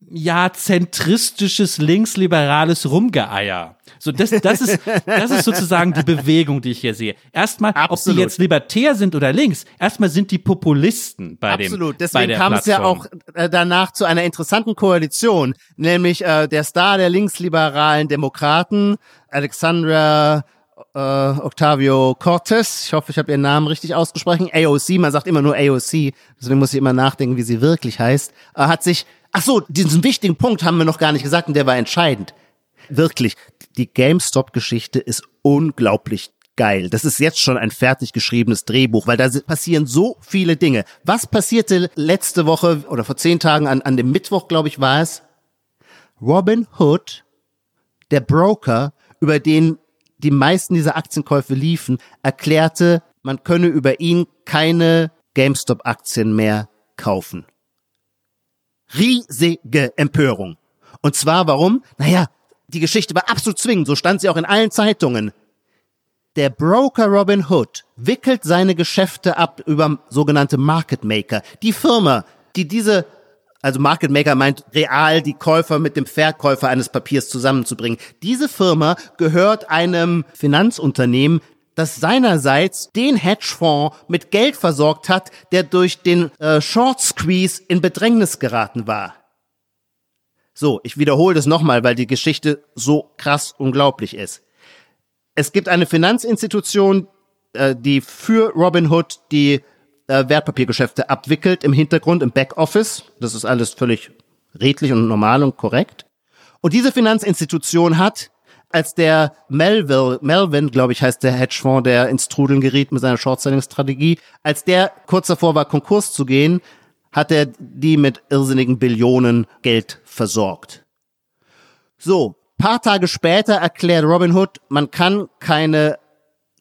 ja, zentristisches, linksliberales Rumgeeier. So, das, das ist, das ist sozusagen die Bewegung, die ich hier sehe. Erstmal, ob die Absolut. jetzt libertär sind oder links, erstmal sind die Populisten bei dem. Absolut. Deswegen kam es ja auch äh, danach zu einer interessanten Koalition, nämlich äh, der Star der linksliberalen Demokraten, Alexandra äh, Octavio Cortez. Ich hoffe, ich habe ihren Namen richtig ausgesprochen. AOC, man sagt immer nur AOC, deswegen muss ich immer nachdenken, wie sie wirklich heißt. Äh, hat sich, ach so, diesen wichtigen Punkt haben wir noch gar nicht gesagt und der war entscheidend. Wirklich, die GameStop-Geschichte ist unglaublich geil. Das ist jetzt schon ein fertig geschriebenes Drehbuch, weil da si- passieren so viele Dinge. Was passierte letzte Woche oder vor zehn Tagen an, an dem Mittwoch, glaube ich, war es? Robin Hood Der Broker, über den die meisten dieser Aktienkäufe liefen, erklärte, man könne über ihn keine GameStop-Aktien mehr kaufen. Riesige Empörung. Und zwar warum? Naja, die Geschichte war absolut zwingend, so stand sie auch in allen Zeitungen. Der Broker Robin Hood wickelt seine Geschäfte ab über sogenannte Market Maker. Die Firma, die diese, also Market Maker meint real die Käufer mit dem Verkäufer eines Papiers zusammenzubringen. Diese Firma gehört einem Finanzunternehmen, das seinerseits den Hedgefonds mit Geld versorgt hat, der durch den äh, Short Squeeze in Bedrängnis geraten war. So, ich wiederhole das nochmal, weil die Geschichte so krass unglaublich ist. Es gibt eine Finanzinstitution, äh, die für Robinhood die äh, Wertpapiergeschäfte abwickelt im Hintergrund, im Backoffice. Das ist alles völlig redlich und normal und korrekt. Und diese Finanzinstitution hat als der Melville, Melvin, glaube ich, heißt der Hedgefonds, der ins Trudeln geriet mit seiner Short-Selling-Strategie, als der kurz davor war, Konkurs zu gehen, hat er die mit irrsinnigen Billionen Geld versorgt. So, paar Tage später erklärt Robinhood, man kann keine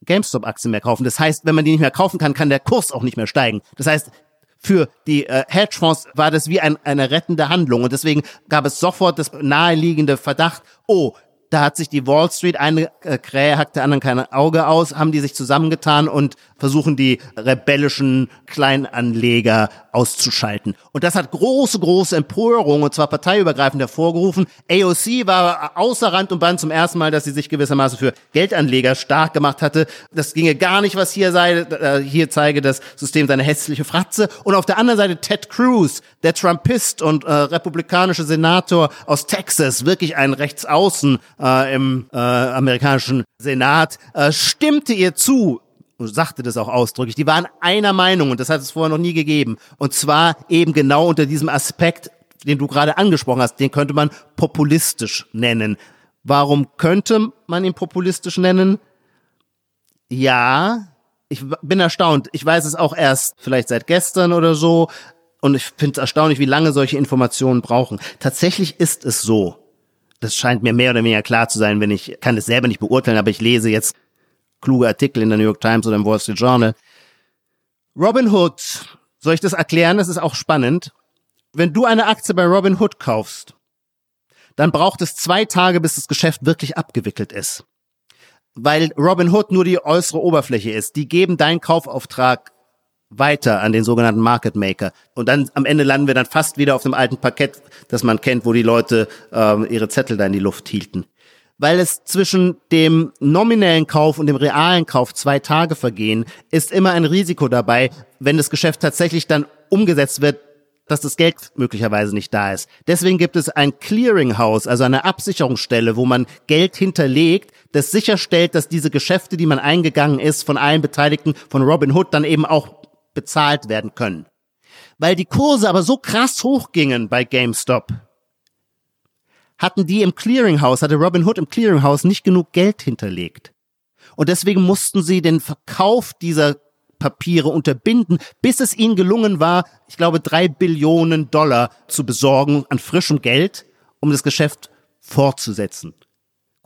GameStop-Aktien mehr kaufen. Das heißt, wenn man die nicht mehr kaufen kann, kann der Kurs auch nicht mehr steigen. Das heißt, für die äh, Hedgefonds war das wie ein, eine rettende Handlung und deswegen gab es sofort das naheliegende Verdacht, oh, da hat sich die Wall Street, eine äh, Krähe hackt der anderen kein Auge aus, haben die sich zusammengetan und versuchen die rebellischen Kleinanleger auszuschalten. Und das hat große, große Empörung, und zwar parteiübergreifend hervorgerufen. AOC war außer Rand und Band zum ersten Mal, dass sie sich gewissermaßen für Geldanleger stark gemacht hatte. Das ginge gar nicht, was hier sei. Äh, hier zeige das System seine hässliche Fratze. Und auf der anderen Seite Ted Cruz, der Trumpist und äh, republikanische Senator aus Texas, wirklich ein Rechtsaußen äh, im äh, amerikanischen Senat, äh, stimmte ihr zu, und sagte das auch ausdrücklich, die waren einer Meinung und das hat es vorher noch nie gegeben. Und zwar eben genau unter diesem Aspekt, den du gerade angesprochen hast, den könnte man populistisch nennen. Warum könnte man ihn populistisch nennen? Ja, ich bin erstaunt. Ich weiß es auch erst vielleicht seit gestern oder so. Und ich finde es erstaunlich, wie lange solche Informationen brauchen. Tatsächlich ist es so. Das scheint mir mehr oder weniger klar zu sein, wenn ich kann es selber nicht beurteilen, aber ich lese jetzt kluge Artikel in der New York Times oder im Wall Street Journal. Robin Hood, soll ich das erklären? Das ist auch spannend. Wenn du eine Aktie bei Robin Hood kaufst, dann braucht es zwei Tage, bis das Geschäft wirklich abgewickelt ist. Weil Robin Hood nur die äußere Oberfläche ist. Die geben deinen Kaufauftrag weiter an den sogenannten Market Maker. Und dann am Ende landen wir dann fast wieder auf dem alten Parkett, das man kennt, wo die Leute ähm, ihre Zettel da in die Luft hielten weil es zwischen dem nominellen Kauf und dem realen Kauf zwei Tage vergehen, ist immer ein Risiko dabei, wenn das Geschäft tatsächlich dann umgesetzt wird, dass das Geld möglicherweise nicht da ist. Deswegen gibt es ein Clearinghouse, also eine Absicherungsstelle, wo man Geld hinterlegt, das sicherstellt, dass diese Geschäfte, die man eingegangen ist, von allen Beteiligten von Robin Hood dann eben auch bezahlt werden können. Weil die Kurse aber so krass hochgingen bei GameStop, hatten die im Clearinghouse, hatte Robin Hood im Clearinghouse nicht genug Geld hinterlegt. Und deswegen mussten sie den Verkauf dieser Papiere unterbinden, bis es ihnen gelungen war, ich glaube, drei Billionen Dollar zu besorgen an frischem Geld, um das Geschäft fortzusetzen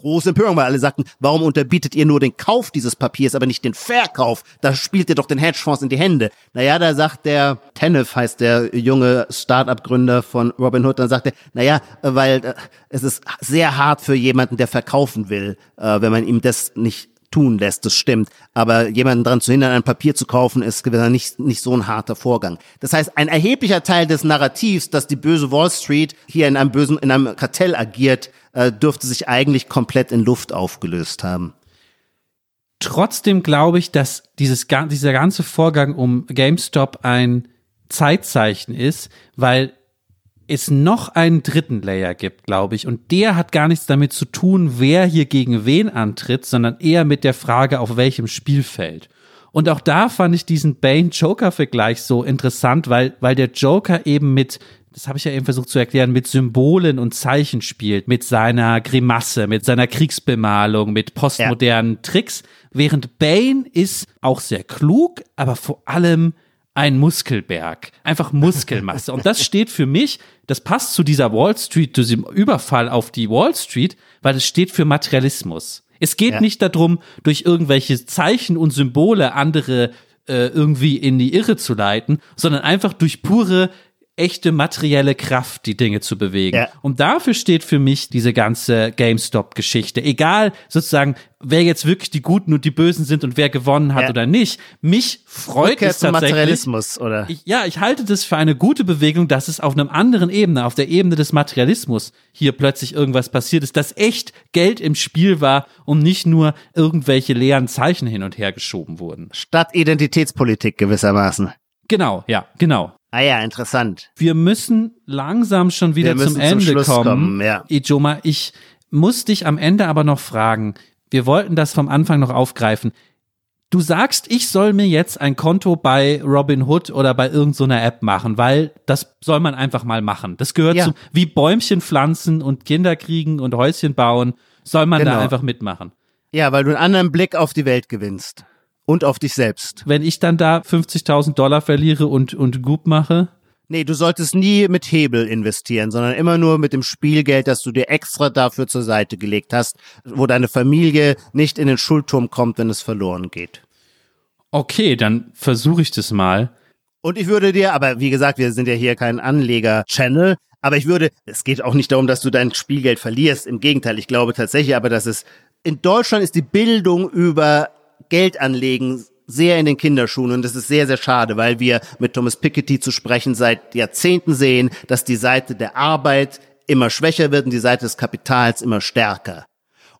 große Empörung, weil alle sagten, warum unterbietet ihr nur den Kauf dieses Papiers, aber nicht den Verkauf? Da spielt ihr doch den Hedgefonds in die Hände. Naja, da sagt der Tenef, heißt der junge Start-up-Gründer von Robinhood, dann sagt er, naja, weil äh, es ist sehr hart für jemanden, der verkaufen will, äh, wenn man ihm das nicht tun lässt, das stimmt. Aber jemanden daran zu hindern, ein Papier zu kaufen, ist nicht, nicht so ein harter Vorgang. Das heißt, ein erheblicher Teil des Narrativs, dass die böse Wall Street hier in einem bösen, in einem Kartell agiert, äh, dürfte sich eigentlich komplett in Luft aufgelöst haben. Trotzdem glaube ich, dass dieses, dieser ganze Vorgang um GameStop ein Zeitzeichen ist, weil es noch einen dritten Layer gibt, glaube ich. Und der hat gar nichts damit zu tun, wer hier gegen wen antritt, sondern eher mit der Frage, auf welchem Spielfeld. Und auch da fand ich diesen Bane-Joker-Vergleich so interessant, weil, weil der Joker eben mit, das habe ich ja eben versucht zu erklären, mit Symbolen und Zeichen spielt, mit seiner Grimasse, mit seiner Kriegsbemalung, mit postmodernen ja. Tricks, während Bane ist auch sehr klug, aber vor allem ein Muskelberg, einfach Muskelmasse. Und das steht für mich, das passt zu dieser Wall Street, zu diesem Überfall auf die Wall Street, weil es steht für Materialismus. Es geht Ja. nicht darum, durch irgendwelche Zeichen und Symbole andere äh, irgendwie in die Irre zu leiten, sondern einfach durch pure echte materielle Kraft die Dinge zu bewegen. Ja. Und dafür steht für mich diese ganze GameStop-Geschichte. Egal sozusagen, wer jetzt wirklich die Guten und die Bösen sind und wer gewonnen hat Ja. oder nicht. Mich freut Rückkehr es tatsächlich. Materialismus, oder? Ich, ja, ich halte das für eine gute Bewegung, dass es auf einem anderen Ebene, auf der Ebene des Materialismus hier plötzlich irgendwas passiert ist, dass echt Geld im Spiel war und nicht nur irgendwelche leeren Zeichen hin und her geschoben wurden. Statt Identitätspolitik gewissermaßen. Genau, ja, genau. Ah ja, interessant. Wir müssen langsam schon wieder zum zum Ende Schluss kommen. kommen, ja. Ijoma, ich muss dich am Ende aber noch fragen. Wir wollten das vom Anfang noch aufgreifen. Du sagst, ich soll mir jetzt ein Konto bei Robinhood oder bei irgendeiner App machen, weil das soll man einfach mal machen. Das gehört Ja. zum, wie Bäumchen pflanzen und Kinder kriegen und Häuschen bauen, soll man da Genau. einfach mitmachen. Ja, weil du einen anderen Blick auf die Welt gewinnst. Und auf dich selbst. Wenn ich dann da 50.000 Dollar verliere und, und Goop mache, Nee, du solltest nie mit Hebel investieren, sondern immer nur mit dem Spielgeld, das du dir extra dafür zur Seite gelegt hast, wo deine Familie nicht in den Schuldturm kommt, wenn es verloren geht. okay, dann versuche ich das mal. Und ich würde dir, aber wie gesagt, wir sind ja hier kein Anleger-Channel, aber ich würde, es geht auch nicht darum, dass du dein Spielgeld verlierst. Im Gegenteil, ich glaube tatsächlich aber, dass es, in Deutschland ist die Bildung über Geldanlegen sehr in den Kinderschuhen und das ist sehr, sehr schade, weil wir mit Thomas Piketty zu sprechen seit Jahrzehnten sehen, dass die Seite der Arbeit immer schwächer wird und die Seite des Kapitals immer stärker.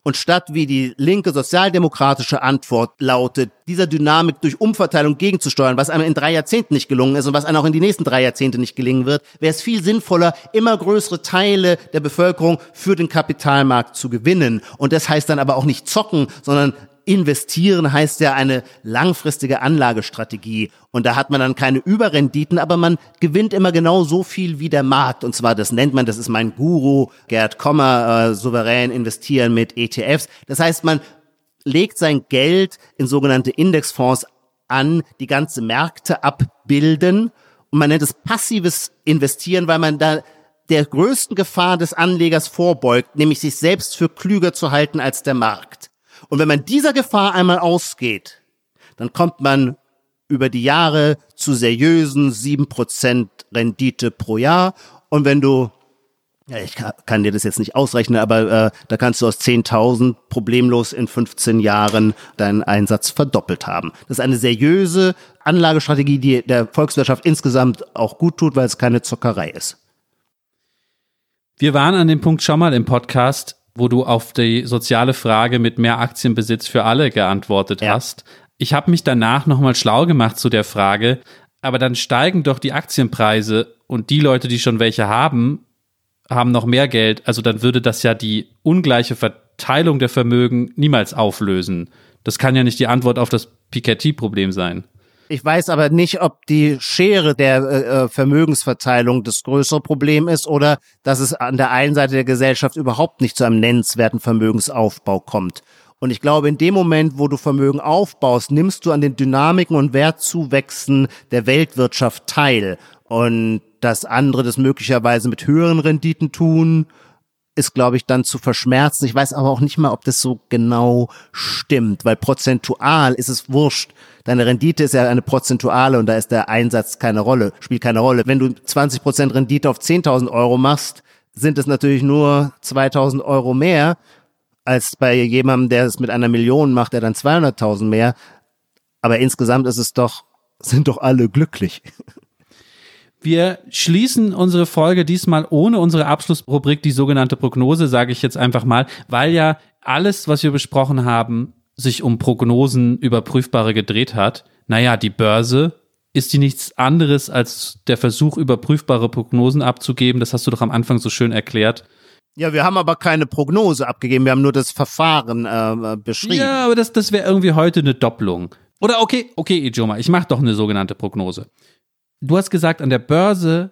Und statt wie die linke sozialdemokratische Antwort lautet, dieser Dynamik durch Umverteilung gegenzusteuern, was einem in drei Jahrzehnten nicht gelungen ist und was einem auch in die nächsten drei Jahrzehnte nicht gelingen wird, wäre es viel sinnvoller, immer größere Teile der Bevölkerung für den Kapitalmarkt zu gewinnen. Und das heißt dann aber auch nicht zocken, sondern investieren heißt ja eine langfristige Anlagestrategie. Und da hat man dann keine Überrenditen, aber man gewinnt immer genau so viel wie der Markt. Und zwar, das nennt man, das ist mein Guru, Gerd Kommer, äh, souverän investieren mit ETFs. Das heißt, man legt sein Geld in sogenannte Indexfonds an, die ganze Märkte abbilden. Und man nennt es passives Investieren, weil man da der größten Gefahr des Anlegers vorbeugt, nämlich sich selbst für klüger zu halten als der Markt. Und wenn man dieser Gefahr einmal ausgeht, dann kommt man über die Jahre zu seriösen 7% Rendite pro Jahr. Und wenn du, ja, ich kann, kann dir das jetzt nicht ausrechnen, aber äh, da kannst du aus 10.000 problemlos in 15 Jahren deinen Einsatz verdoppelt haben. Das ist eine seriöse Anlagestrategie, die der Volkswirtschaft insgesamt auch gut tut, weil es keine Zockerei ist. Wir waren an dem Punkt schon mal im Podcast, wo du auf die soziale Frage mit mehr Aktienbesitz für alle geantwortet Ja. hast. Ich habe mich danach nochmal schlau gemacht zu der Frage, aber dann steigen doch die Aktienpreise und die Leute, die schon welche haben, haben noch mehr Geld. Also dann würde das ja die ungleiche Verteilung der Vermögen niemals auflösen. Das kann ja nicht die Antwort auf das Piketty-Problem sein. Ich weiß aber nicht, ob die Schere der äh, äh, Vermögensverteilung das größere Problem ist oder dass es an der einen Seite der Gesellschaft überhaupt nicht zu einem nennenswerten Vermögensaufbau kommt. Und ich glaube, in dem Moment, wo du Vermögen aufbaust, nimmst du an den Dynamiken und Wertzuwächsen der Weltwirtschaft teil. Und dass andere das möglicherweise mit höheren Renditen tun, ist, glaube ich, dann zu verschmerzen. Ich weiß aber auch nicht mal, ob das so genau stimmt, weil prozentual ist es wurscht. Deine Rendite ist ja eine prozentuale und da ist der Einsatz keine Rolle, spielt keine Rolle. Wenn du 20% Rendite auf 10.000 Euro machst, sind es natürlich nur 2.000 Euro mehr als bei jemandem, der es mit einer Million macht, der dann 200.000 mehr. Aber insgesamt ist es doch, sind doch alle glücklich. Wir schließen unsere Folge diesmal ohne unsere Abschlussrubrik, die sogenannte Prognose, sage ich jetzt einfach mal, weil ja alles, was wir besprochen haben, sich um Prognosen überprüfbare gedreht hat. Naja, die Börse ist die nichts anderes als der Versuch, überprüfbare Prognosen abzugeben. Das hast du doch am Anfang so schön erklärt. Ja, wir haben aber keine Prognose abgegeben, wir haben nur das Verfahren äh, beschrieben. Ja, aber das, das wäre irgendwie heute eine Doppelung. Oder okay, okay, Ijoma, ich mache doch eine sogenannte Prognose. Du hast gesagt, an der Börse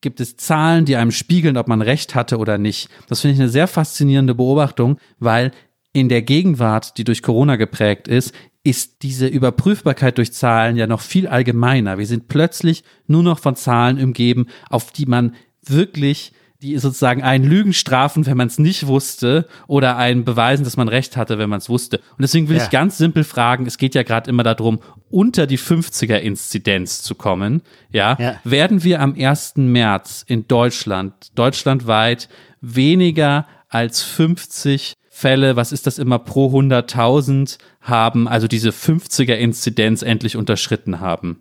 gibt es Zahlen, die einem spiegeln, ob man recht hatte oder nicht. Das finde ich eine sehr faszinierende Beobachtung, weil in der Gegenwart, die durch Corona geprägt ist, ist diese Überprüfbarkeit durch Zahlen ja noch viel allgemeiner. Wir sind plötzlich nur noch von Zahlen umgeben, auf die man wirklich die sozusagen einen Lügen strafen, wenn man es nicht wusste, oder einen beweisen, dass man recht hatte, wenn man es wusste. Und deswegen will Ja. ich ganz simpel fragen, es geht ja gerade immer darum, unter die 50er-Inzidenz zu kommen. Ja? Ja. Werden wir am 1. März in Deutschland, deutschlandweit, weniger als 50 Fälle, was ist das immer pro 100.000 haben, also diese 50er-Inzidenz endlich unterschritten haben?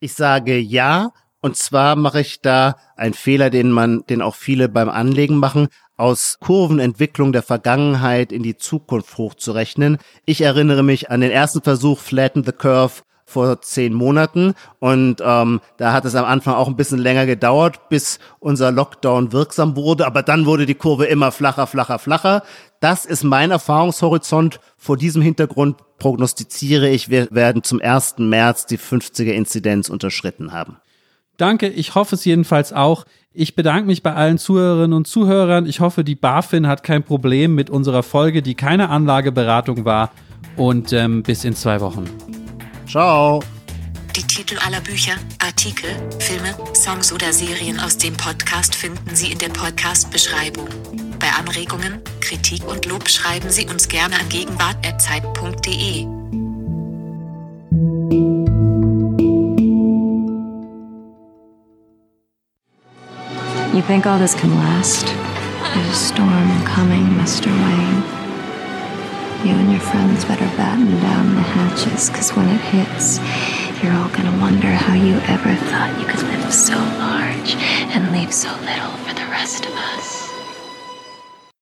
Ich sage ja. Und zwar mache ich da einen Fehler, den man, den auch viele beim Anlegen machen, aus Kurvenentwicklung der Vergangenheit in die Zukunft hochzurechnen. Ich erinnere mich an den ersten Versuch Flatten the Curve vor zehn Monaten und ähm, da hat es am Anfang auch ein bisschen länger gedauert, bis unser Lockdown wirksam wurde, aber dann wurde die Kurve immer flacher, flacher, flacher. Das ist mein Erfahrungshorizont. Vor diesem Hintergrund prognostiziere ich, wir werden zum 1. März die 50er Inzidenz unterschritten haben. Danke, ich hoffe es jedenfalls auch. Ich bedanke mich bei allen Zuhörerinnen und Zuhörern. Ich hoffe, die BaFin hat kein Problem mit unserer Folge, die keine Anlageberatung war. Und ähm, bis in zwei Wochen. Ciao. Die Titel aller Bücher, Artikel, Filme, Songs oder Serien aus dem Podcast finden Sie in der Podcast-Beschreibung. Bei Anregungen, Kritik und Lob schreiben Sie uns gerne an gegenwart.zeit.de. You think all this can last? There's a storm coming, Mr. Wayne. You and your friends better batten down the hatches, because when it hits, you're all gonna wonder how you ever thought you could live so large and leave so little for the rest of us.